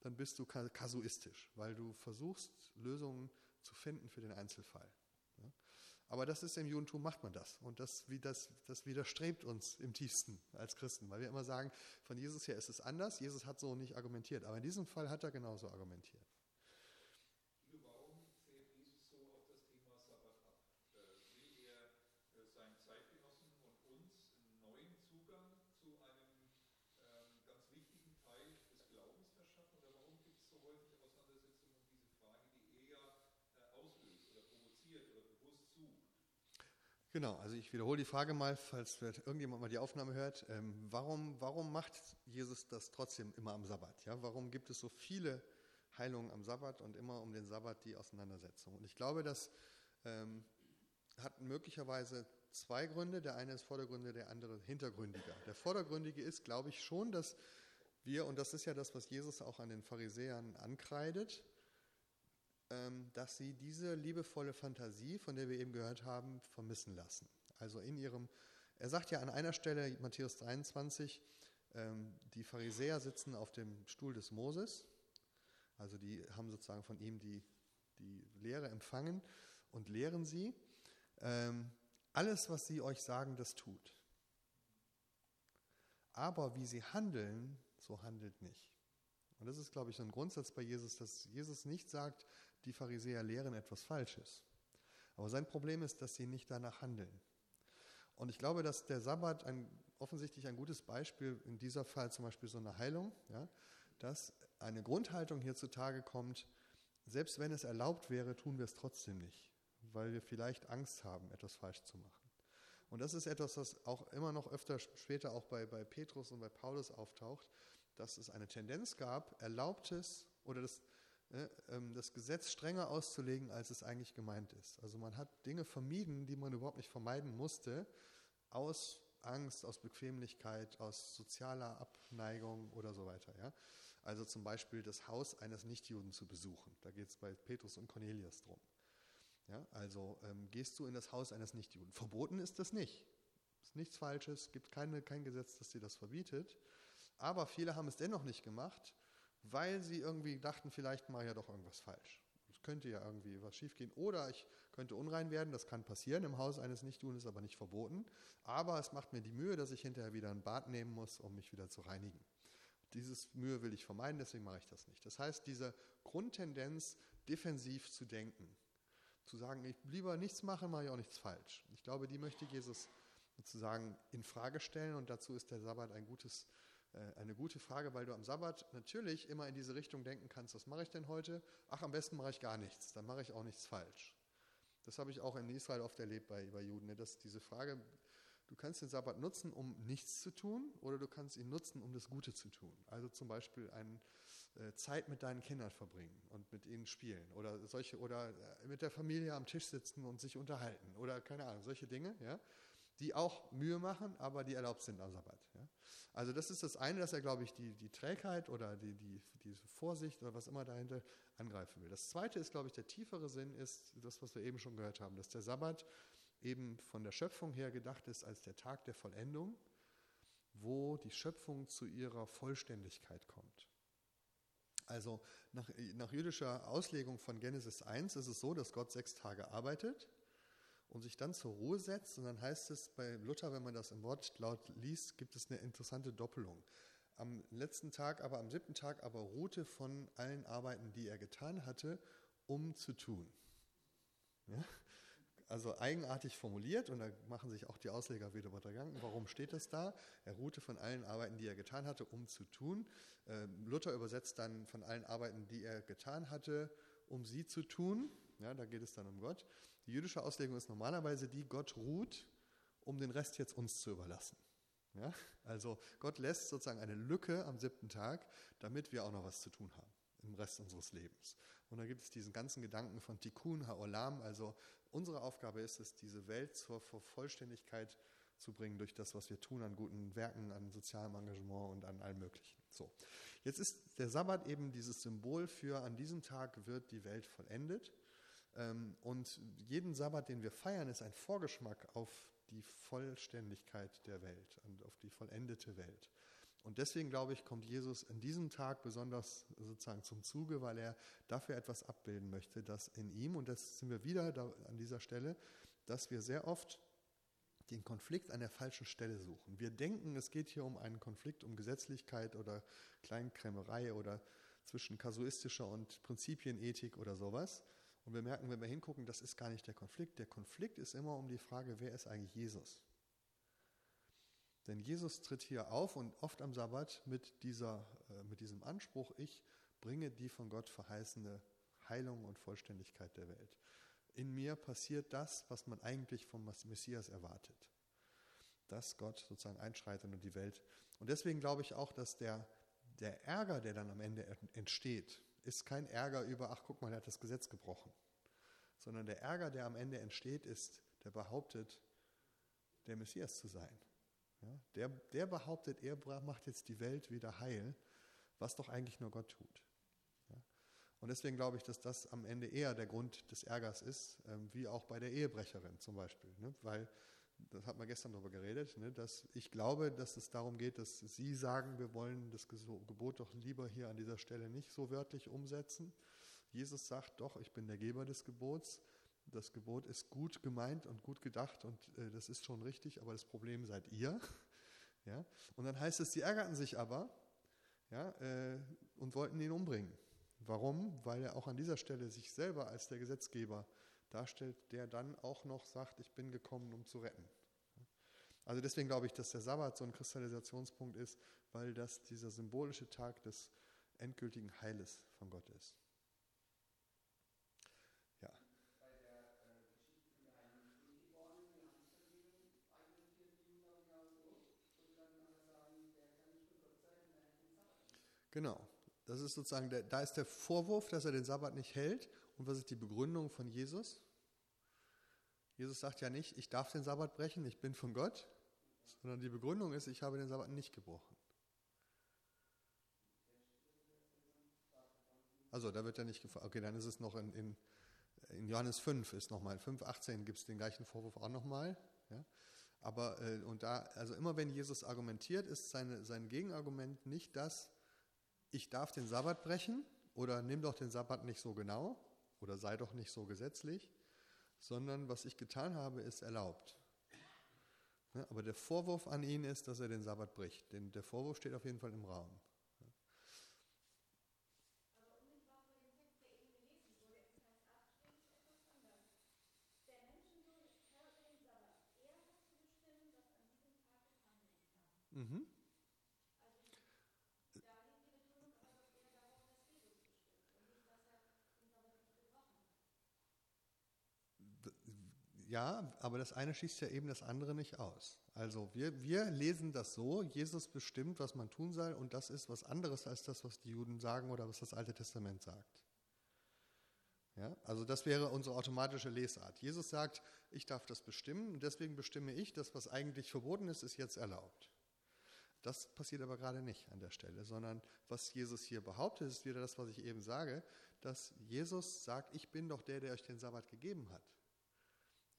dann bist du kasuistisch, weil du versuchst, Lösungen zu finden für den Einzelfall. Aber das ist im Judentum macht man das. Und das, das, das widerstrebt uns im tiefsten als Christen, weil wir immer sagen, von Jesus her ist es anders. Jesus hat so nicht argumentiert. Aber in diesem Fall hat er genauso argumentiert. Warum fällt Jesus so auf das Thema Sabbat ab? Äh, will er äh, seinen Zeitgenossen und uns einen neuen Zugang zu einem ähm, ganz wichtigen Teil des Glaubens verschaffen? Oder warum gibt es so häufig Auseinandersetzungen um diese Frage, die er äh, auslöst oder provoziert oder bewusst sucht? Genau, also ich wiederhole die Frage mal, falls irgendjemand mal die Aufnahme hört. Ähm, warum, warum macht Jesus das trotzdem immer am Sabbat? Ja, warum gibt es so viele Heilungen am Sabbat und immer um den Sabbat die Auseinandersetzung? Und ich glaube, das ähm, hat möglicherweise zwei Gründe. Der eine ist vordergründig, der andere hintergründiger. Der vordergründige ist, glaube ich, schon, dass wir, und das ist ja das, was Jesus auch an den Pharisäern ankreidet, dass sie diese liebevolle Fantasie, von der wir eben gehört haben, vermissen lassen. Also in ihrem, er sagt ja an einer Stelle, Matthäus 23, ähm, die Pharisäer sitzen auf dem Stuhl des Moses, also die haben sozusagen von ihm die, die Lehre empfangen und lehren sie. Ähm, alles, was sie euch sagen, das tut. Aber wie sie handeln, so handelt nicht. Und das ist, glaube ich, ein Grundsatz bei Jesus, dass Jesus nicht sagt, die Pharisäer lehren etwas Falsches. Aber sein Problem ist, dass sie nicht danach handeln. Und ich glaube, dass der Sabbat ein, offensichtlich ein gutes Beispiel, in dieser Fall zum Beispiel so eine Heilung, ja, dass eine Grundhaltung hier zutage kommt, selbst wenn es erlaubt wäre, tun wir es trotzdem nicht, weil wir vielleicht Angst haben, etwas falsch zu machen. Und das ist etwas, was auch immer noch öfter später auch bei, bei Petrus und bei Paulus auftaucht, dass es eine Tendenz gab, Erlaubtes oder das, das Gesetz strenger auszulegen, als es eigentlich gemeint ist. Also man hat Dinge vermieden, die man überhaupt nicht vermeiden musste, aus Angst, aus Bequemlichkeit, aus sozialer Abneigung oder so weiter. Ja? Also zum Beispiel das Haus eines Nichtjuden zu besuchen. Da geht es bei Petrus und Cornelius drum. Ja, also ähm, gehst du in das Haus eines Nichtjuden. Verboten ist das nicht. Ist nichts Falsches, gibt keine, kein Gesetz, das dir das verbietet. Aber viele haben es dennoch nicht gemacht, weil sie irgendwie dachten, vielleicht mache ich ja doch irgendwas falsch. Es könnte ja irgendwie was schiefgehen. Oder ich könnte unrein werden, das kann passieren. Im Haus eines Nichtjuden ist aber nicht verboten. Aber es macht mir die Mühe, dass ich hinterher wieder ein Bad nehmen muss, um mich wieder zu reinigen. Dieses Mühe will ich vermeiden, deswegen mache ich das nicht. Das heißt, diese Grundtendenz, defensiv zu denken, zu sagen, ich lieber nichts mache, mache ich auch nichts falsch. Ich glaube, die möchte Jesus sozusagen in Frage stellen und dazu ist der Sabbat ein gutes eine gute Frage, weil du am Sabbat natürlich immer in diese Richtung denken kannst, was mache ich denn heute? Ach, am besten mache ich gar nichts, dann mache ich auch nichts falsch. Das habe ich auch in Israel oft erlebt bei, bei Juden, ne, dass diese Frage, du kannst den Sabbat nutzen, um nichts zu tun oder du kannst ihn nutzen, um das Gute zu tun. Also zum Beispiel eine äh, Zeit mit deinen Kindern verbringen und mit ihnen spielen oder solche oder äh, mit der Familie am Tisch sitzen und sich unterhalten oder keine Ahnung, solche Dinge, ja, die auch Mühe machen, aber die erlaubt sind am Sabbat. Also das ist das eine, dass er, glaube ich, die, die Trägheit oder die, die, diese Vorsicht oder was immer dahinter angreifen will. Das zweite ist, glaube ich, der tiefere Sinn ist das, was wir eben schon gehört haben, dass der Sabbat eben von der Schöpfung her gedacht ist als der Tag der Vollendung, wo die Schöpfung zu ihrer Vollständigkeit kommt. Also nach, nach jüdischer Auslegung von Genesis 1 ist es so, dass Gott sechs Tage arbeitet und sich dann zur Ruhe setzt. Und dann heißt es bei Luther, wenn man das im Wortlaut liest, gibt es eine interessante Doppelung. Am letzten Tag, aber am siebten Tag aber ruhte von allen Arbeiten, die er getan hatte, um zu tun. Ja? Also eigenartig formuliert und da machen sich auch die Ausleger wieder über Gedanken. Warum steht das da? Er ruhte von allen Arbeiten, die er getan hatte, um zu tun. Ähm, Luther übersetzt dann von allen Arbeiten, die er getan hatte, um sie zu tun. Ja, da geht es dann um Gott. Die jüdische Auslegung ist normalerweise die, Gott ruht, um den Rest jetzt uns zu überlassen. Ja? Also Gott lässt sozusagen eine Lücke am siebten Tag, damit wir auch noch was zu tun haben im Rest unseres Lebens. Und da gibt es diesen ganzen Gedanken von Tikkun Ha'olam, also unsere Aufgabe ist es, diese Welt zur Vollständigkeit zu bringen durch das, was wir tun an guten Werken, an sozialem Engagement und an allem Möglichen. So, jetzt ist der Sabbat eben dieses Symbol für, an diesem Tag wird die Welt vollendet. Ähm, und jeden Sabbat, den wir feiern, ist ein Vorgeschmack auf die Vollständigkeit der Welt und auf die vollendete Welt. Und deswegen glaube ich, kommt Jesus in diesem Tag besonders sozusagen zum Zuge, weil er dafür etwas abbilden möchte, dass in ihm, und das sind wir wieder an dieser Stelle, dass wir sehr oft den Konflikt an der falschen Stelle suchen. Wir denken, es geht hier um einen Konflikt um Gesetzlichkeit oder Kleinkrämerei oder zwischen kasuistischer und Prinzipienethik oder sowas. Und wir merken, wenn wir hingucken, das ist gar nicht der Konflikt. Der Konflikt ist immer um die Frage, wer ist eigentlich Jesus? Denn Jesus tritt hier auf und oft am Sabbat mit, dieser, äh, mit diesem Anspruch, ich bringe die von Gott verheißene Heilung und Vollständigkeit der Welt. In mir passiert das, was man eigentlich vom Messias erwartet. Dass Gott sozusagen einschreitet und die Welt. Und deswegen glaube ich auch, dass der, der Ärger, der dann am Ende entsteht, ist kein Ärger über, ach guck mal, er hat das Gesetz gebrochen, sondern der Ärger, der am Ende entsteht, ist, der behauptet, der Messias zu sein. Ja, der, der behauptet, er macht jetzt die Welt wieder heil, was doch eigentlich nur Gott tut. Ja, und deswegen glaube ich, dass das am Ende eher der Grund des Ärgers ist, ähm, wie auch bei der Ehebrecherin zum Beispiel. Ne? Weil das hat man gestern darüber geredet, ne, dass ich glaube, dass es darum geht, dass Sie sagen, wir wollen das Gebot doch lieber hier an dieser Stelle nicht so wörtlich umsetzen. Jesus sagt doch, ich bin der Geber des Gebots. Das Gebot ist gut gemeint und gut gedacht und äh, das ist schon richtig, aber das Problem seid ihr. Ja? Und dann heißt es, sie ärgerten sich aber ja, äh, und wollten ihn umbringen. Warum? Weil er auch an dieser Stelle sich selber als der Gesetzgeber darstellt, der dann auch noch sagt, ich bin gekommen, um zu retten. Also deswegen glaube ich, dass der Sabbat so ein Kristallisationspunkt ist, weil das dieser symbolische Tag des endgültigen Heiles von Gott ist. Ja. Genau. Das ist sozusagen, der, da ist der Vorwurf, dass er den Sabbat nicht hält und was ist die Begründung von Jesus? Jesus sagt ja nicht, ich darf den Sabbat brechen, ich bin von Gott, sondern die Begründung ist, ich habe den Sabbat nicht gebrochen. Also da wird er nicht gefragt. Okay, dann ist es noch in, in, in Johannes 5 ist nochmal, in 5,18 gibt es den gleichen Vorwurf auch nochmal. Ja? Aber äh, und da, also immer wenn Jesus argumentiert, ist seine, sein Gegenargument nicht das, ich darf den Sabbat brechen oder nimm doch den Sabbat nicht so genau, oder sei doch nicht so gesetzlich, sondern was ich getan habe, ist erlaubt. aber der Vorwurf an ihn ist, dass er den Sabbat bricht. Denn der Vorwurf steht auf jeden Fall im Raum. Ja, aber das eine schließt ja eben das andere nicht aus. Also wir, wir lesen das so, Jesus bestimmt, was man tun soll und das ist was anderes als das, was die Juden sagen oder was das Alte Testament sagt. Ja, also das wäre unsere automatische Lesart. Jesus sagt, ich darf das bestimmen und deswegen bestimme ich, das, was eigentlich verboten ist, ist jetzt erlaubt. Das passiert aber gerade nicht an der Stelle, sondern was Jesus hier behauptet, ist wieder das, was ich eben sage, dass Jesus sagt, ich bin doch der, der euch den Sabbat gegeben hat.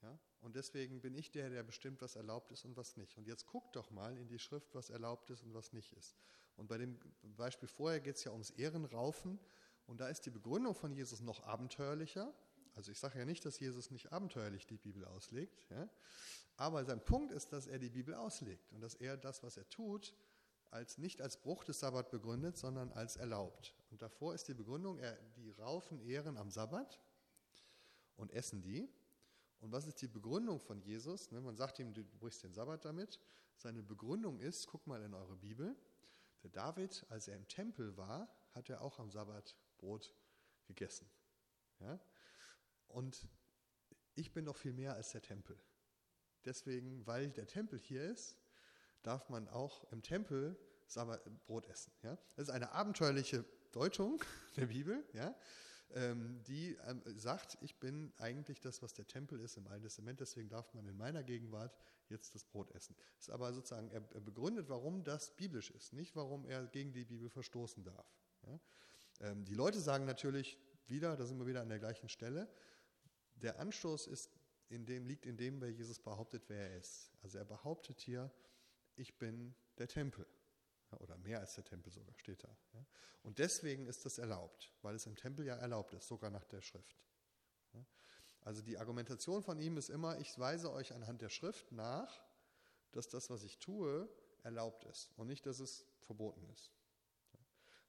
Ja? Und deswegen bin ich der, der bestimmt, was erlaubt ist und was nicht. Und jetzt guckt doch mal in die Schrift, was erlaubt ist und was nicht ist. Und bei dem Beispiel vorher geht es ja ums Ehrenraufen. Und da ist die Begründung von Jesus noch abenteuerlicher. Also ich sage ja nicht, dass Jesus nicht abenteuerlich die Bibel auslegt. Ja? Aber sein Punkt ist, dass er die Bibel auslegt und dass er das, was er tut, als nicht als Bruch des Sabbat begründet, sondern als erlaubt. Und davor ist die Begründung, er, die raufen Ehren am Sabbat und essen die. Und was ist die Begründung von Jesus? Ne, man sagt ihm, du brichst den Sabbat damit. Seine Begründung ist, guck mal in eure Bibel, der David, als er im Tempel war, hat er auch am Sabbat Brot gegessen. Ja? Und ich bin doch viel mehr als der Tempel. Deswegen, weil der Tempel hier ist, darf man auch im Tempel Sabbat, Brot essen. Ja? Das ist eine abenteuerliche Deutung der Bibel. Ja? Ähm, die ähm, sagt, ich bin eigentlich das, was der Tempel ist im Alten Testament, deswegen darf man in meiner Gegenwart jetzt das Brot essen. Ist aber sozusagen, er, begründet, warum das biblisch ist, nicht warum er gegen die Bibel verstoßen darf. Ähm, die Leute sagen natürlich wieder, da sind wir wieder an der gleichen Stelle, der Anstoß ist in dem, liegt in dem, wer Jesus behauptet, wer er ist. Also er behauptet hier, ich bin der Tempel. Oder mehr als der Tempel sogar, steht da. Und deswegen ist das erlaubt, weil es im Tempel ja erlaubt ist, sogar nach der Schrift. Also die Argumentation von ihm ist immer, ich weise euch anhand der Schrift nach, dass das, was ich tue, erlaubt ist und nicht, dass es verboten ist.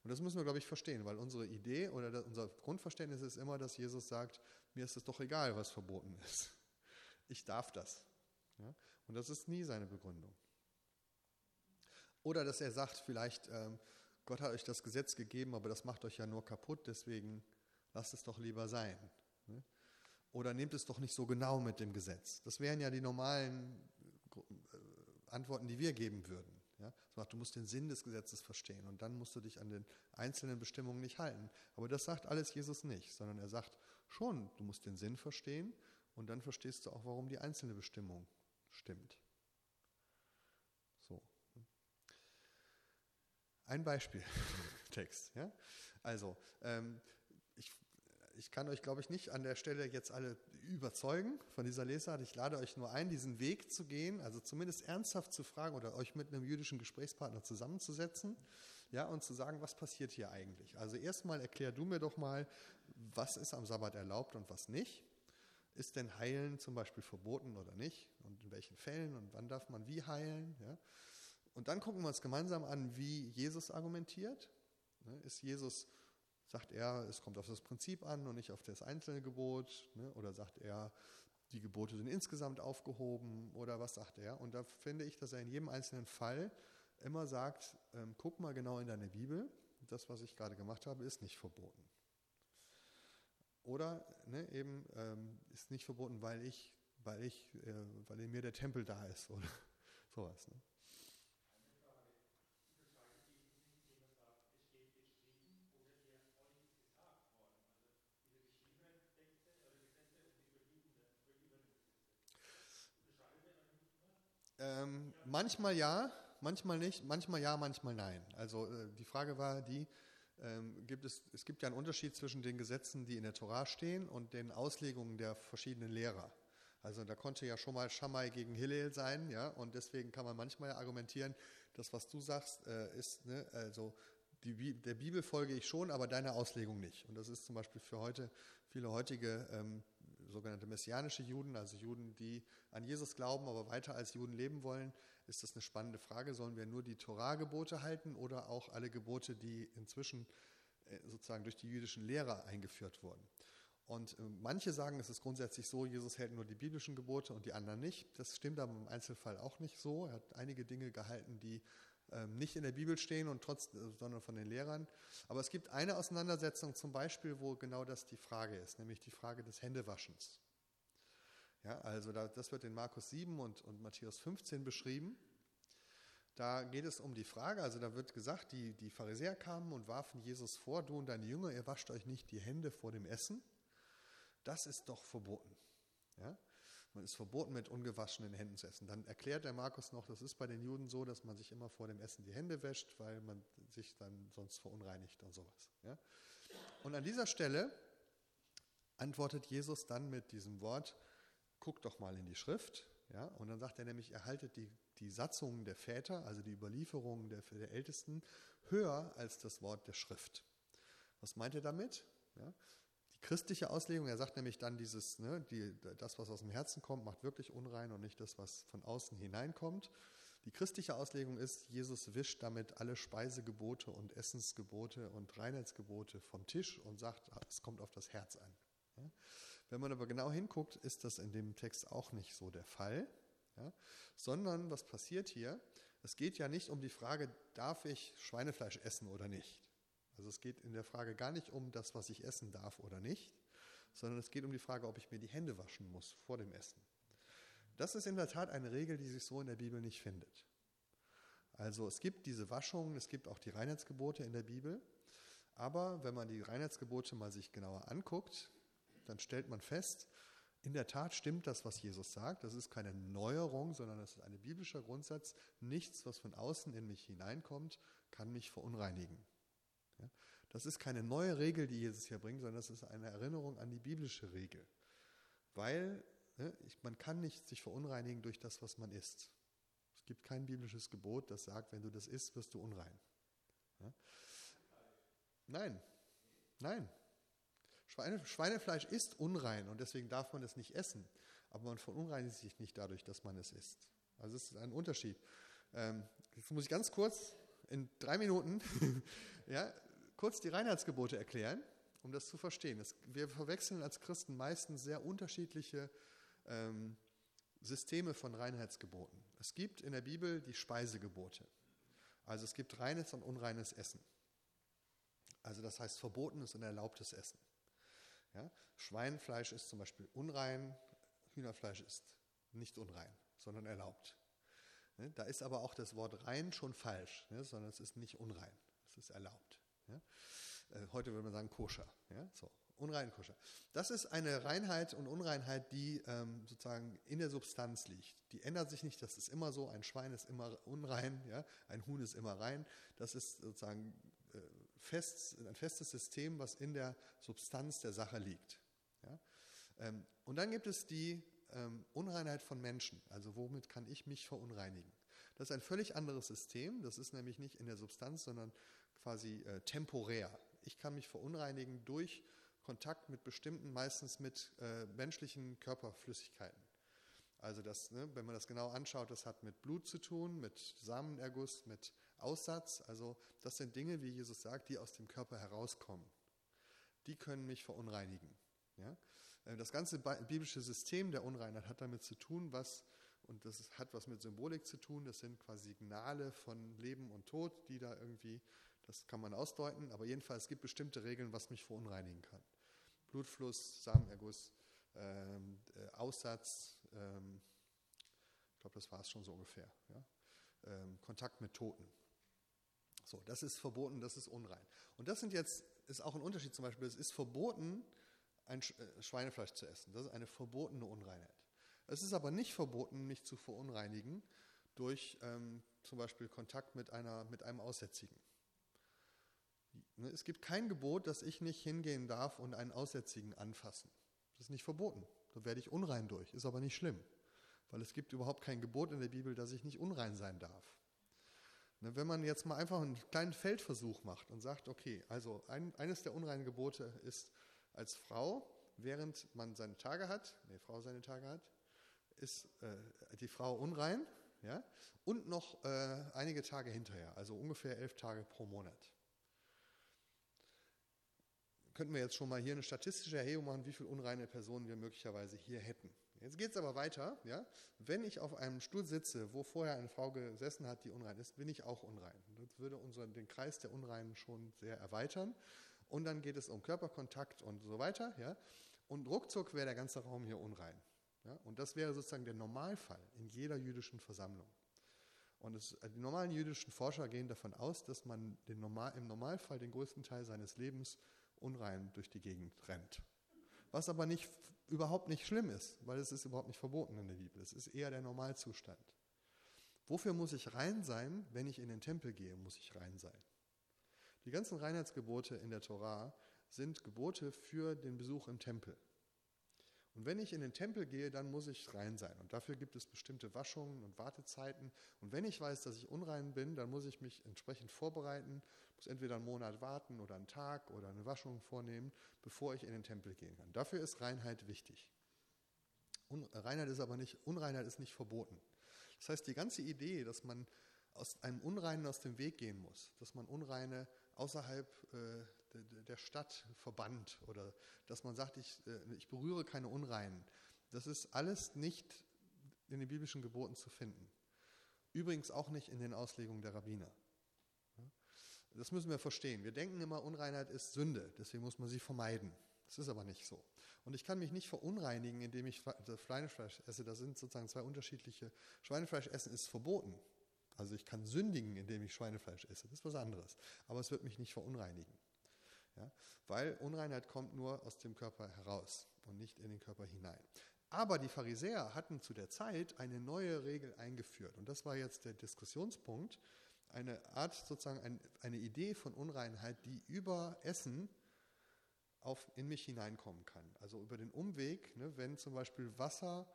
Und das müssen wir, glaube ich, verstehen, weil unsere Idee oder unser Grundverständnis ist immer, dass Jesus sagt, mir ist es doch egal, was verboten ist. Ich darf das. Und das ist nie seine Begründung. Oder dass er sagt, vielleicht, ähm, Gott hat euch das Gesetz gegeben, aber das macht euch ja nur kaputt, deswegen lasst es doch lieber sein. Ne? Oder nehmt es doch nicht so genau mit dem Gesetz. Das wären ja die normalen äh, Antworten, die wir geben würden. Ja? Sagt, du musst den Sinn des Gesetzes verstehen und dann musst du dich an den einzelnen Bestimmungen nicht halten. Aber das sagt alles Jesus nicht, sondern er sagt schon, du musst den Sinn verstehen und dann verstehst du auch, warum die einzelne Bestimmung stimmt. Ein Beispieltext. Ja? Also, ähm, ich, ich kann euch, glaube ich, nicht an der Stelle jetzt alle überzeugen von dieser Lesart. Ich lade euch nur ein, diesen Weg zu gehen, also zumindest ernsthaft zu fragen oder euch mit einem jüdischen Gesprächspartner zusammenzusetzen ja, und zu sagen, was passiert hier eigentlich. Also erstmal erklär du mir doch mal, was ist am Sabbat erlaubt und was nicht. Ist denn Heilen zum Beispiel verboten oder nicht? Und in welchen Fällen und wann darf man wie heilen? Ja? Und dann gucken wir uns gemeinsam an, wie Jesus argumentiert. Ne, ist Jesus, sagt er, es kommt auf das Prinzip an und nicht auf das einzelne Gebot? Ne, oder sagt er, die Gebote sind insgesamt aufgehoben? Oder was sagt er? Und da finde ich, dass er in jedem einzelnen Fall immer sagt, ähm, guck mal genau in deine Bibel, das, was ich gerade gemacht habe, ist nicht verboten. Oder ne, eben ähm, ist nicht verboten, weil ich, weil ich, äh, weil in mir der Tempel da ist oder sowas. Ne? Ähm, manchmal ja, manchmal nicht, manchmal ja, manchmal nein. Also äh, die Frage war die, ähm, gibt es, es gibt ja einen Unterschied zwischen den Gesetzen, die in der Torah stehen und den Auslegungen der verschiedenen Lehrer. Also da konnte ja schon mal Shammai gegen Hillel sein, ja, und deswegen kann man manchmal argumentieren, das, was du sagst, äh, ist, ne, also die, der Bibel folge ich schon, aber deiner Auslegung nicht. Und das ist zum Beispiel für heute, viele heutige ähm, sogenannte messianische Juden, also Juden, die an Jesus glauben, aber weiter als Juden leben wollen, ist das eine spannende Frage. Sollen wir nur die Torah-Gebote halten oder auch alle Gebote, die inzwischen äh, sozusagen durch die jüdischen Lehrer eingeführt wurden? Und äh, manche sagen, es ist grundsätzlich so, Jesus hält nur die biblischen Gebote und die anderen nicht. Das stimmt aber im Einzelfall auch nicht so. Er hat einige Dinge gehalten, die nicht in der Bibel stehen und trotz, äh, sondern von den Lehrern. Aber es gibt eine Auseinandersetzung zum Beispiel, wo genau das die Frage ist, nämlich die Frage des Händewaschens. Ja, also da, das wird in Markus 7 und, und Matthäus 15 beschrieben. Da geht es um die Frage, also da wird gesagt, die, die Pharisäer kamen und warfen Jesus vor, du und deine Jünger, ihr wascht euch nicht die Hände vor dem Essen. Das ist doch verboten. Ja? Man ist verboten, mit ungewaschenen Händen zu essen. Dann erklärt der Markus noch, das ist bei den Juden so, dass man sich immer vor dem Essen die Hände wäscht, weil man sich dann sonst verunreinigt und sowas. Ja? Und an dieser Stelle antwortet Jesus dann mit diesem Wort, guckt doch mal in die Schrift. Ja? Und dann sagt er nämlich, er haltet die, die Satzungen der Väter, also die Überlieferungen der, der Ältesten, höher als das Wort der Schrift. Was meint er damit? Ja? Die christliche Auslegung, er sagt nämlich dann dieses, ne, die, das, was aus dem Herzen kommt, macht wirklich unrein und nicht das, was von außen hineinkommt. Die christliche Auslegung ist, Jesus wischt damit alle Speisegebote und Essensgebote und Reinheitsgebote vom Tisch und sagt, es kommt auf das Herz an. Ja? Wenn man aber genau hinguckt, ist das in dem Text auch nicht so der Fall, ja? sondern was passiert hier? Es geht ja nicht um die Frage, darf ich Schweinefleisch essen oder nicht. Also es geht in der Frage gar nicht um das, was ich essen darf oder nicht, sondern es geht um die Frage, ob ich mir die Hände waschen muss vor dem Essen. Das ist in der Tat eine Regel, die sich so in der Bibel nicht findet. Also es gibt diese Waschungen, es gibt auch die Reinheitsgebote in der Bibel, aber wenn man die Reinheitsgebote mal sich genauer anguckt, dann stellt man fest, in der Tat stimmt das, was Jesus sagt. Das ist keine Neuerung, sondern das ist ein biblischer Grundsatz. Nichts, was von außen in mich hineinkommt, kann mich verunreinigen. Ja? Das ist keine neue Regel, die Jesus hier bringt, sondern das ist eine Erinnerung an die biblische Regel. Weil ne, ich, man kann nicht sich verunreinigen durch das, was man isst. Es gibt kein biblisches Gebot, das sagt, wenn du das isst, wirst du unrein. Ja? Nein, nein, Schweine, Schweinefleisch ist unrein und deswegen darf man es nicht essen. Aber man verunreinigt sich nicht dadurch, dass man es isst. Also es ist ein Unterschied. Ähm, jetzt muss ich ganz kurz in drei Minuten ja, kurz die Reinheitsgebote erklären, um das zu verstehen. Wir verwechseln als Christen meistens sehr unterschiedliche ähm, Systeme von Reinheitsgeboten. Es gibt in der Bibel die Speisegebote. Also es gibt reines und unreines Essen. Also das heißt verbotenes und erlaubtes Essen. Ja? Schweinfleisch ist zum Beispiel unrein, Hühnerfleisch ist nicht unrein, sondern erlaubt. Ne? Da ist aber auch das Wort rein schon falsch, ne? sondern es ist nicht unrein, es ist erlaubt. Ja? Äh, heute würde man sagen koscher. Ja? So, unrein, koscher. Das ist eine Reinheit und Unreinheit, die ähm, sozusagen in der Substanz liegt. Die ändert sich nicht, das ist immer so, ein Schwein ist immer unrein, ja? ein Huhn ist immer rein. Das ist sozusagen äh, fest, ein festes System, was in der Substanz der Sache liegt. Ja? Ähm, und dann gibt es die ähm, Unreinheit von Menschen, also womit kann ich mich verunreinigen. Das ist ein völlig anderes System, das ist nämlich nicht in der Substanz, sondern quasi äh, temporär. Ich kann mich verunreinigen durch Kontakt mit bestimmten, meistens mit äh, menschlichen Körperflüssigkeiten. Also das, ne, wenn man das genau anschaut, das hat mit Blut zu tun, mit Samenerguss, mit Aussatz. Also das sind Dinge, wie Jesus sagt, die aus dem Körper herauskommen. Die können mich verunreinigen. Ja? Äh, das ganze biblische System der Unreinheit hat damit zu tun, was, und das hat was mit Symbolik zu tun, das sind quasi Signale von Leben und Tod, die da irgendwie, das kann man ausdeuten, aber jedenfalls es gibt bestimmte Regeln, was mich verunreinigen kann. Blutfluss, Samenerguss, ähm, äh, Aussatz, ähm, ich glaube, das war es schon so ungefähr. Ja? Ähm, Kontakt mit Toten. So, das ist verboten, das ist unrein. Und das sind jetzt, ist auch ein Unterschied zum Beispiel, es ist verboten, ein äh, Schweinefleisch zu essen. Das ist eine verbotene Unreinheit. Es ist aber nicht verboten, mich zu verunreinigen durch ähm, zum Beispiel Kontakt mit, einer, mit einem Aussätzigen. Ne, es gibt kein Gebot, dass ich nicht hingehen darf und einen Aussätzigen anfassen. Das ist nicht verboten. Da werde ich unrein durch. Ist aber nicht schlimm, weil es gibt überhaupt kein Gebot in der Bibel, dass ich nicht unrein sein darf. Ne, wenn man jetzt mal einfach einen kleinen Feldversuch macht und sagt, okay, also ein, eines der unreinen Gebote ist als Frau, während man seine Tage hat, nee, Frau seine Tage hat, ist äh, die Frau unrein, ja, und noch äh, einige Tage hinterher, also ungefähr elf Tage pro Monat. Könnten wir jetzt schon mal hier eine statistische Erhebung machen, wie viele unreine Personen wir möglicherweise hier hätten. Jetzt geht es aber weiter. Ja? Wenn ich auf einem Stuhl sitze, wo vorher eine Frau gesessen hat, die unrein ist, bin ich auch unrein. Das würde unseren, den Kreis der Unreinen schon sehr erweitern. Und dann geht es um Körperkontakt und so weiter. Ja? Und ruckzuck wäre der ganze Raum hier unrein. Ja? Und das wäre sozusagen der Normalfall in jeder jüdischen Versammlung. Und es, die normalen jüdischen Forscher gehen davon aus, dass man normal, im Normalfall den größten Teil seines Lebens unrein durch die Gegend rennt. Was aber nicht, überhaupt nicht schlimm ist, weil es ist überhaupt nicht verboten in der Bibel. Es ist eher der Normalzustand. Wofür muss ich rein sein? Wenn ich in den Tempel gehe, muss ich rein sein. Die ganzen Reinheitsgebote in der Torah sind Gebote für den Besuch im Tempel. Und wenn ich in den Tempel gehe, dann muss ich rein sein. Und dafür gibt es bestimmte Waschungen und Wartezeiten. Und wenn ich weiß, dass ich unrein bin, dann muss ich mich entsprechend vorbereiten, muss entweder einen Monat warten oder einen Tag oder eine Waschung vornehmen, bevor ich in den Tempel gehen kann. Dafür ist Reinheit wichtig. Reinheit ist aber nicht, Unreinheit ist nicht verboten. Das heißt, die ganze Idee, dass man aus einem Unreinen aus dem Weg gehen muss, dass man Unreine außerhalb äh, der Stadt verbannt oder dass man sagt, ich, äh, ich berühre keine Unreinen, das ist alles nicht in den biblischen Geboten zu finden. Übrigens auch nicht in den Auslegungen der Rabbiner. Das müssen wir verstehen. Wir denken immer, Unreinheit ist Sünde, deswegen muss man sie vermeiden. Das ist aber nicht so. Und ich kann mich nicht verunreinigen, indem ich Schweinefleisch esse. Das sind sozusagen zwei unterschiedliche. Schweinefleisch essen ist verboten. Also ich kann sündigen, indem ich Schweinefleisch esse. Das ist was anderes. Aber es wird mich nicht verunreinigen. Ja? Weil Unreinheit kommt nur aus dem Körper heraus und nicht in den Körper hinein. Aber die Pharisäer hatten zu der Zeit eine neue Regel eingeführt. Und das war jetzt der Diskussionspunkt. Eine Art, sozusagen ein, eine Idee von Unreinheit, die über Essen auf, in mich hineinkommen kann. Also über den Umweg, ne, wenn zum Beispiel Wasser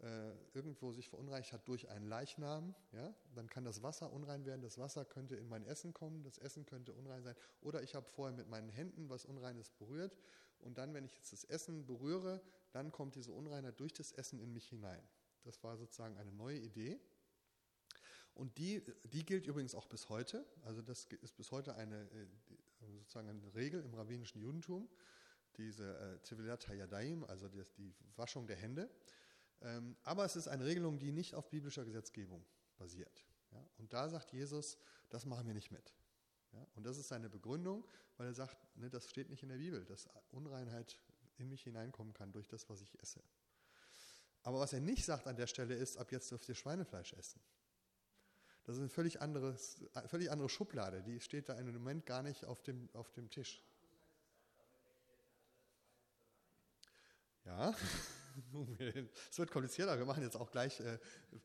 äh, irgendwo sich verunreinigt hat durch einen Leichnam, ja, dann kann das Wasser unrein werden. Das Wasser könnte in mein Essen kommen, das Essen könnte unrein sein. Oder ich habe vorher mit meinen Händen was Unreines berührt und dann, wenn ich jetzt das Essen berühre, dann kommt diese Unreinheit durch das Essen in mich hinein. Das war sozusagen eine neue Idee. Und die, die gilt übrigens auch bis heute. Also das ist bis heute eine, äh, sozusagen eine Regel im rabbinischen Judentum, diese äh, Zivilat Hayadaim, also die, die Waschung der Hände. Ähm, aber es ist eine Regelung, die nicht auf biblischer Gesetzgebung basiert. Und da sagt Jesus, das machen wir nicht mit. Und das ist seine Begründung, weil er sagt, ne, das steht nicht in der Bibel, dass Unreinheit in mich hineinkommen kann durch das, was ich esse. Aber was er nicht sagt an der Stelle ist, ab jetzt dürft ihr Schweinefleisch essen. Das ist eine völlig, anderes, völlig andere Schublade, die steht da im Moment gar nicht auf dem, auf dem Tisch. Ja, es wird komplizierter, wir machen jetzt auch gleich, äh,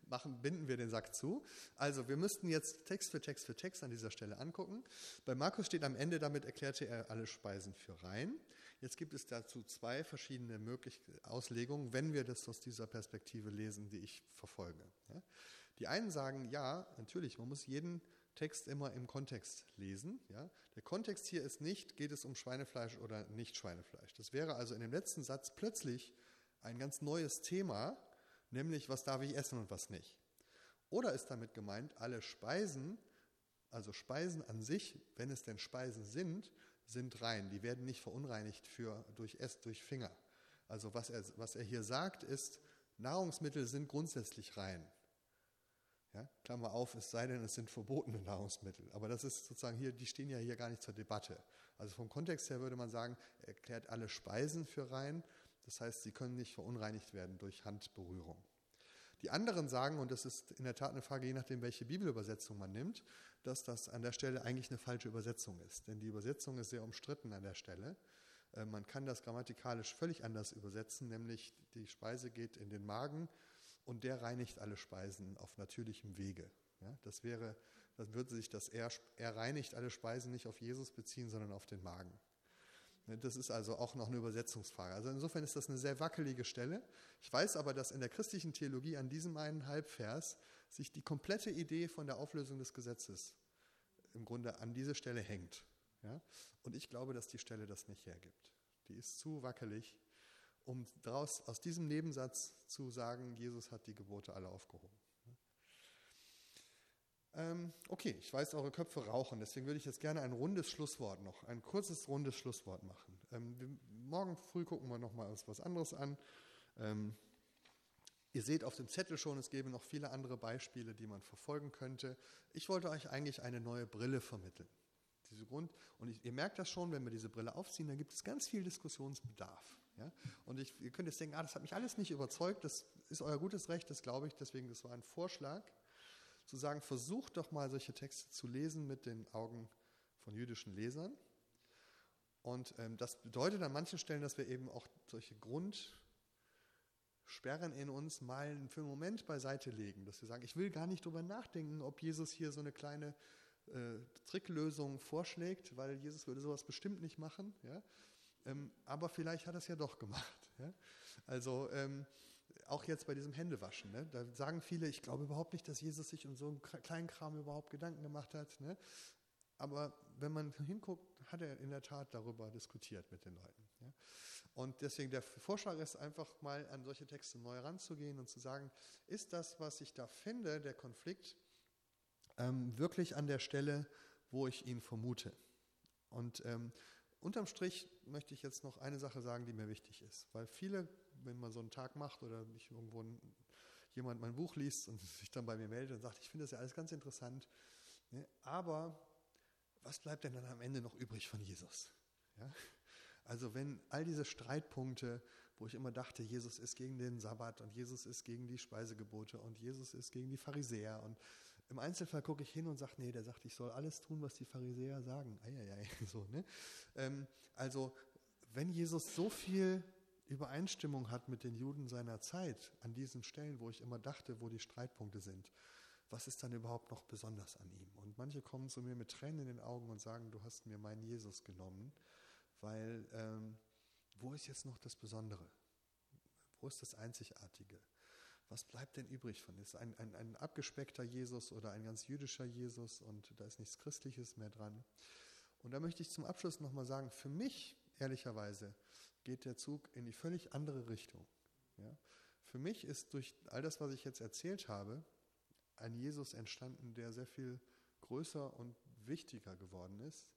machen, binden wir den Sack zu. Also wir müssten jetzt Text für Text für Text an dieser Stelle angucken. Bei Markus steht am Ende, damit erklärte er alle Speisen für rein. Jetzt gibt es dazu zwei verschiedene mögliche Auslegungen, wenn wir das aus dieser Perspektive lesen, die ich verfolge. Ja? Die einen sagen, ja, natürlich, man muss jeden Text immer im Kontext lesen. Ja? Der Kontext hier ist nicht, geht es um Schweinefleisch oder nicht Schweinefleisch. Das wäre also in dem letzten Satz plötzlich ein ganz neues Thema, nämlich was darf ich essen und was nicht. Oder ist damit gemeint, alle Speisen, also Speisen an sich, wenn es denn Speisen sind, sind rein. Die werden nicht verunreinigt für, durch Ess, durch Finger. Also was er, was er hier sagt, ist, Nahrungsmittel sind grundsätzlich rein. Ja, Klammer auf, es sei denn, es sind verbotene Nahrungsmittel. Aber das ist sozusagen hier, die stehen ja hier gar nicht zur Debatte. Also vom Kontext her würde man sagen, er erklärt alle Speisen für rein. Das heißt, sie können nicht verunreinigt werden durch Handberührung. Die anderen sagen, und das ist in der Tat eine Frage, je nachdem, welche Bibelübersetzung man nimmt, dass das an der Stelle eigentlich eine falsche Übersetzung ist. Denn die Übersetzung ist sehr umstritten an der Stelle. Äh, man kann das grammatikalisch völlig anders übersetzen, nämlich die Speise geht in den Magen und der reinigt alle Speisen auf natürlichem Wege. Ja, das wäre, dann würde sich das er, er reinigt alle Speisen nicht auf Jesus beziehen, sondern auf den Magen. Das ist also auch noch eine Übersetzungsfrage. Also insofern ist das eine sehr wackelige Stelle. Ich weiß aber, dass in der christlichen Theologie an diesem einen Halbvers sich die komplette Idee von der Auflösung des Gesetzes im Grunde an diese Stelle hängt. Ja? Und ich glaube, dass die Stelle das nicht hergibt. Die ist zu wackelig um daraus, aus diesem Nebensatz zu sagen, Jesus hat die Gebote alle aufgehoben. Ähm, okay, ich weiß, eure Köpfe rauchen, deswegen würde ich jetzt gerne ein rundes Schlusswort noch, ein kurzes rundes Schlusswort machen. Ähm, wir, morgen früh gucken wir nochmal was anderes an. Ähm, ihr seht auf dem Zettel schon, es gäbe noch viele andere Beispiele, die man verfolgen könnte. Ich wollte euch eigentlich eine neue Brille vermitteln. diese Grund und ihr merkt das schon, wenn wir diese Brille aufziehen, dann gibt es ganz viel Diskussionsbedarf. Ja? Und ich, ihr könnt jetzt denken, ah, das hat mich alles nicht überzeugt, das ist euer gutes Recht, das glaube ich, deswegen, das war ein Vorschlag, zu sagen, versucht doch mal solche Texte zu lesen mit den Augen von jüdischen Lesern. Und ähm, das bedeutet an manchen Stellen, dass wir eben auch solche Grundsperren in uns mal für einen Moment beiseite legen, dass wir sagen, ich will gar nicht drüber nachdenken, ob Jesus hier so eine kleine äh, Tricklösung vorschlägt, weil Jesus würde sowas bestimmt nicht machen. Ja? Ähm, aber vielleicht hat er es ja doch gemacht. Ja? Also ähm, auch jetzt bei diesem Händewaschen, ne? da sagen viele, ich glaube überhaupt nicht, dass Jesus sich um so einen kleinen Kram überhaupt Gedanken gemacht hat. Ne? Aber wenn man hinguckt, hat er in der Tat darüber diskutiert mit den Leuten. Ja? Und deswegen der Vorschlag ist einfach mal an solche Texte neu ranzugehen und zu sagen, ist das, was ich da finde, der Konflikt, ähm, wirklich an der Stelle, wo ich ihn vermute? Und ähm, unterm Strich möchte ich jetzt noch eine Sache sagen, die mir wichtig ist. Weil viele, wenn man so einen Tag macht oder nicht irgendwo jemand mein Buch liest und sich dann bei mir meldet und sagt, ich finde das ja alles ganz interessant, ne? aber was bleibt denn dann am Ende noch übrig von Jesus? Ja? Also wenn all diese Streitpunkte, wo ich immer dachte, Jesus ist gegen den Sabbat und Jesus ist gegen die Speisegebote und Jesus ist gegen die Pharisäer und im Einzelfall gucke ich hin und sage, nee, der sagt, ich soll alles tun, was die Pharisäer sagen. Eieiei, so, ne? Ähm, also wenn Jesus so viel Übereinstimmung hat mit den Juden seiner Zeit an diesen Stellen, wo ich immer dachte, wo die Streitpunkte sind, was ist dann überhaupt noch besonders an ihm? Und manche kommen zu mir mit Tränen in den Augen und sagen, du hast mir meinen Jesus genommen, weil ähm, wo ist jetzt noch das Besondere? Wo ist das Einzigartige? Was bleibt denn übrig von? Ist ein, ein, ein abgespeckter Jesus oder ein ganz jüdischer Jesus und da ist nichts Christliches mehr dran? Und da möchte ich zum Abschluss nochmal sagen, für mich, ehrlicherweise, geht der Zug in die völlig andere Richtung. Ja? Für mich ist durch all das, was ich jetzt erzählt habe, ein Jesus entstanden, der sehr viel größer und wichtiger geworden ist,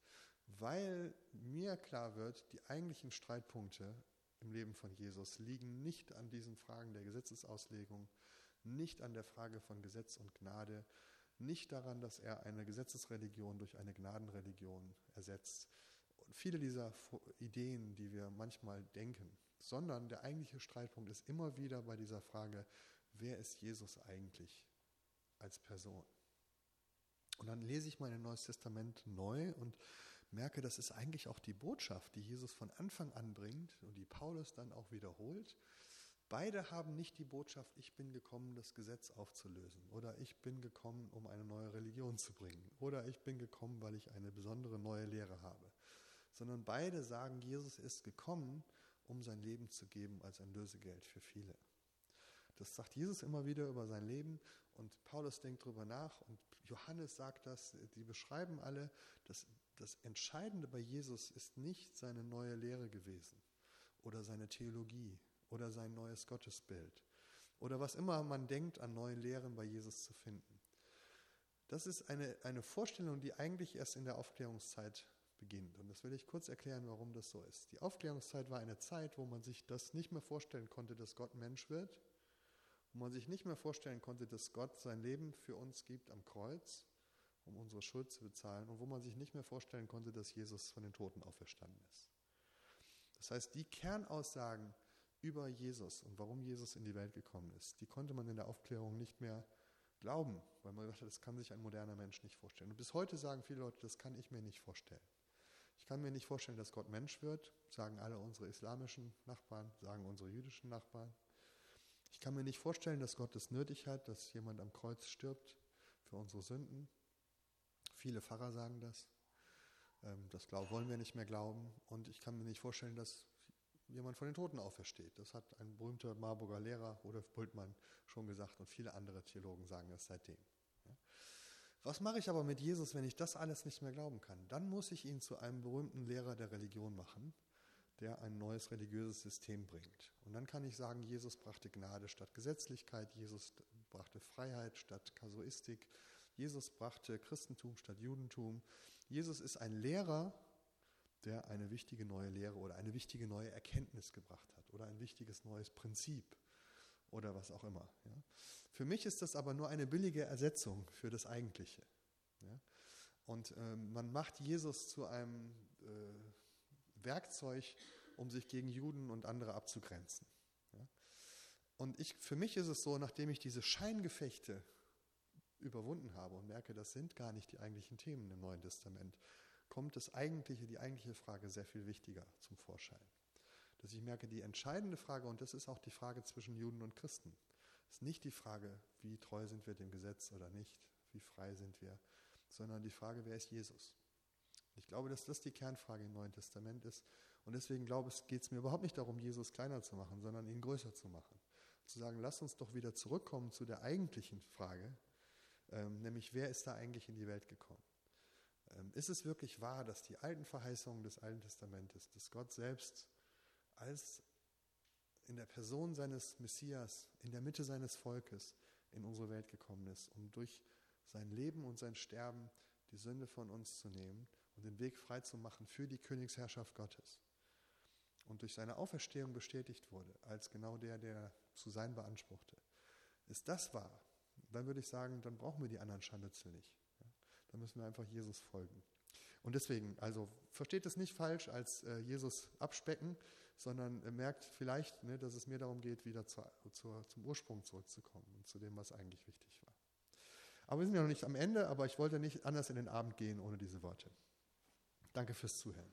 weil mir klar wird, die eigentlichen Streitpunkte im Leben von Jesus liegen nicht an diesen Fragen der Gesetzesauslegung, nicht an der Frage von Gesetz und Gnade, nicht daran, dass er eine Gesetzesreligion durch eine Gnadenreligion ersetzt. Und viele dieser Ideen, die wir manchmal denken, sondern der eigentliche Streitpunkt ist immer wieder bei dieser Frage, wer ist Jesus eigentlich? als Person. Und dann lese ich mein Neues Testament neu und merke, das ist eigentlich auch die Botschaft, die Jesus von Anfang an bringt und die Paulus dann auch wiederholt. Beide haben nicht die Botschaft, ich bin gekommen, das Gesetz aufzulösen. Oder ich bin gekommen, um eine neue Religion zu bringen. Oder ich bin gekommen, weil ich eine besondere neue Lehre habe, sondern beide sagen, Jesus ist gekommen, um sein Leben zu geben als ein Lösegeld für viele. Das sagt Jesus immer wieder über sein Leben. Und Paulus denkt darüber nach. Und Johannes sagt das, die beschreiben alle, dass das Entscheidende bei Jesus ist nicht seine neue Lehre gewesen oder seine Theologie oder sein neues Gottesbild oder was immer man denkt an neuen Lehren bei Jesus zu finden. Das ist eine, eine Vorstellung, die eigentlich erst in der Aufklärungszeit beginnt. Und das will ich kurz erklären, warum das so ist. Die Aufklärungszeit war eine Zeit, wo man sich das nicht mehr vorstellen konnte, dass Gott Mensch wird wo man sich nicht mehr vorstellen konnte, dass Gott sein Leben für uns gibt am Kreuz, um unsere Schuld zu bezahlen, und wo man sich nicht mehr vorstellen konnte, dass Jesus von den Toten auferstanden ist. Das heißt, die Kernaussagen über Jesus und warum Jesus in die Welt gekommen ist, die konnte man in der Aufklärung nicht mehr glauben, weil man dachte, das kann sich ein moderner Mensch nicht vorstellen. Und bis heute sagen viele Leute, das kann ich mir nicht vorstellen. Ich kann mir nicht vorstellen, dass Gott Mensch wird, sagen alle unsere islamischen Nachbarn, sagen unsere jüdischen Nachbarn. Ich kann mir nicht vorstellen, dass Gott es nötig hat, dass jemand am Kreuz stirbt für unsere Sünden. Viele Pfarrer sagen das. Ähm, das wollen wir nicht mehr glauben. Und ich kann mir nicht vorstellen, dass jemand von den Toten aufersteht. Das hat ein berühmter Marburger Lehrer, Rudolf Bultmann, schon gesagt und viele andere Theologen sagen das seitdem. Was mache ich aber mit Jesus, wenn ich das alles nicht mehr glauben kann? Dann muss ich ihn zu einem berühmten Lehrer der Religion machen der ein neues religiöses System bringt. Und dann kann ich sagen, Jesus brachte Gnade statt Gesetzlichkeit, Jesus brachte Freiheit statt Kasuistik, Jesus brachte Christentum statt Judentum. Jesus ist ein Lehrer, der eine wichtige neue Lehre oder eine wichtige neue Erkenntnis gebracht hat oder ein wichtiges neues Prinzip oder was auch immer. Ja. Für mich ist das aber nur eine billige Ersetzung für das Eigentliche. Ja. Und ähm, man macht Jesus zu einem äh, Werkzeug, um sich gegen Juden und andere abzugrenzen. Ja? Und ich, für mich ist es so, nachdem ich diese Scheingefechte überwunden habe und merke, das sind gar nicht die eigentlichen Themen im Neuen Testament, kommt das eigentliche, die eigentliche Frage sehr viel wichtiger zum Vorschein. Dass ich merke, die entscheidende Frage, und das ist auch die Frage zwischen Juden und Christen, ist nicht die Frage, wie treu sind wir dem Gesetz oder nicht, wie frei sind wir, sondern die Frage, wer ist Jesus? Ich glaube, dass das die Kernfrage im Neuen Testament ist. Und deswegen glaube ich, geht es mir überhaupt nicht darum, Jesus kleiner zu machen, sondern ihn größer zu machen. Zu sagen, lass uns doch wieder zurückkommen zu der eigentlichen Frage, nämlich wer ist da eigentlich in die Welt gekommen? Ähm, ist es wirklich wahr, dass die alten Verheißungen des Alten Testamentes, dass Gott selbst als in der Person seines Messias, in der Mitte seines Volkes in unsere Welt gekommen ist, um durch sein Leben und sein Sterben die Sünde von uns zu nehmen und den Weg frei zu machen für die Königsherrschaft Gottes. Und durch seine Auferstehung bestätigt wurde, als genau der, der zu sein beanspruchte. Ist das wahr? Dann würde ich sagen, dann brauchen wir die anderen Scharmützel nicht. Ja? Dann müssen wir einfach Jesus folgen. Und deswegen, also versteht es nicht falsch als äh, Jesus abspecken, sondern äh, merkt vielleicht, ne, dass es mir darum geht, wieder zu, zu, zum Ursprung zurückzukommen und zu dem, was eigentlich wichtig war. Aber wir sind ja noch nicht am Ende, aber ich wollte nicht anders in den Abend gehen ohne diese Worte. Danke fürs Zuhören.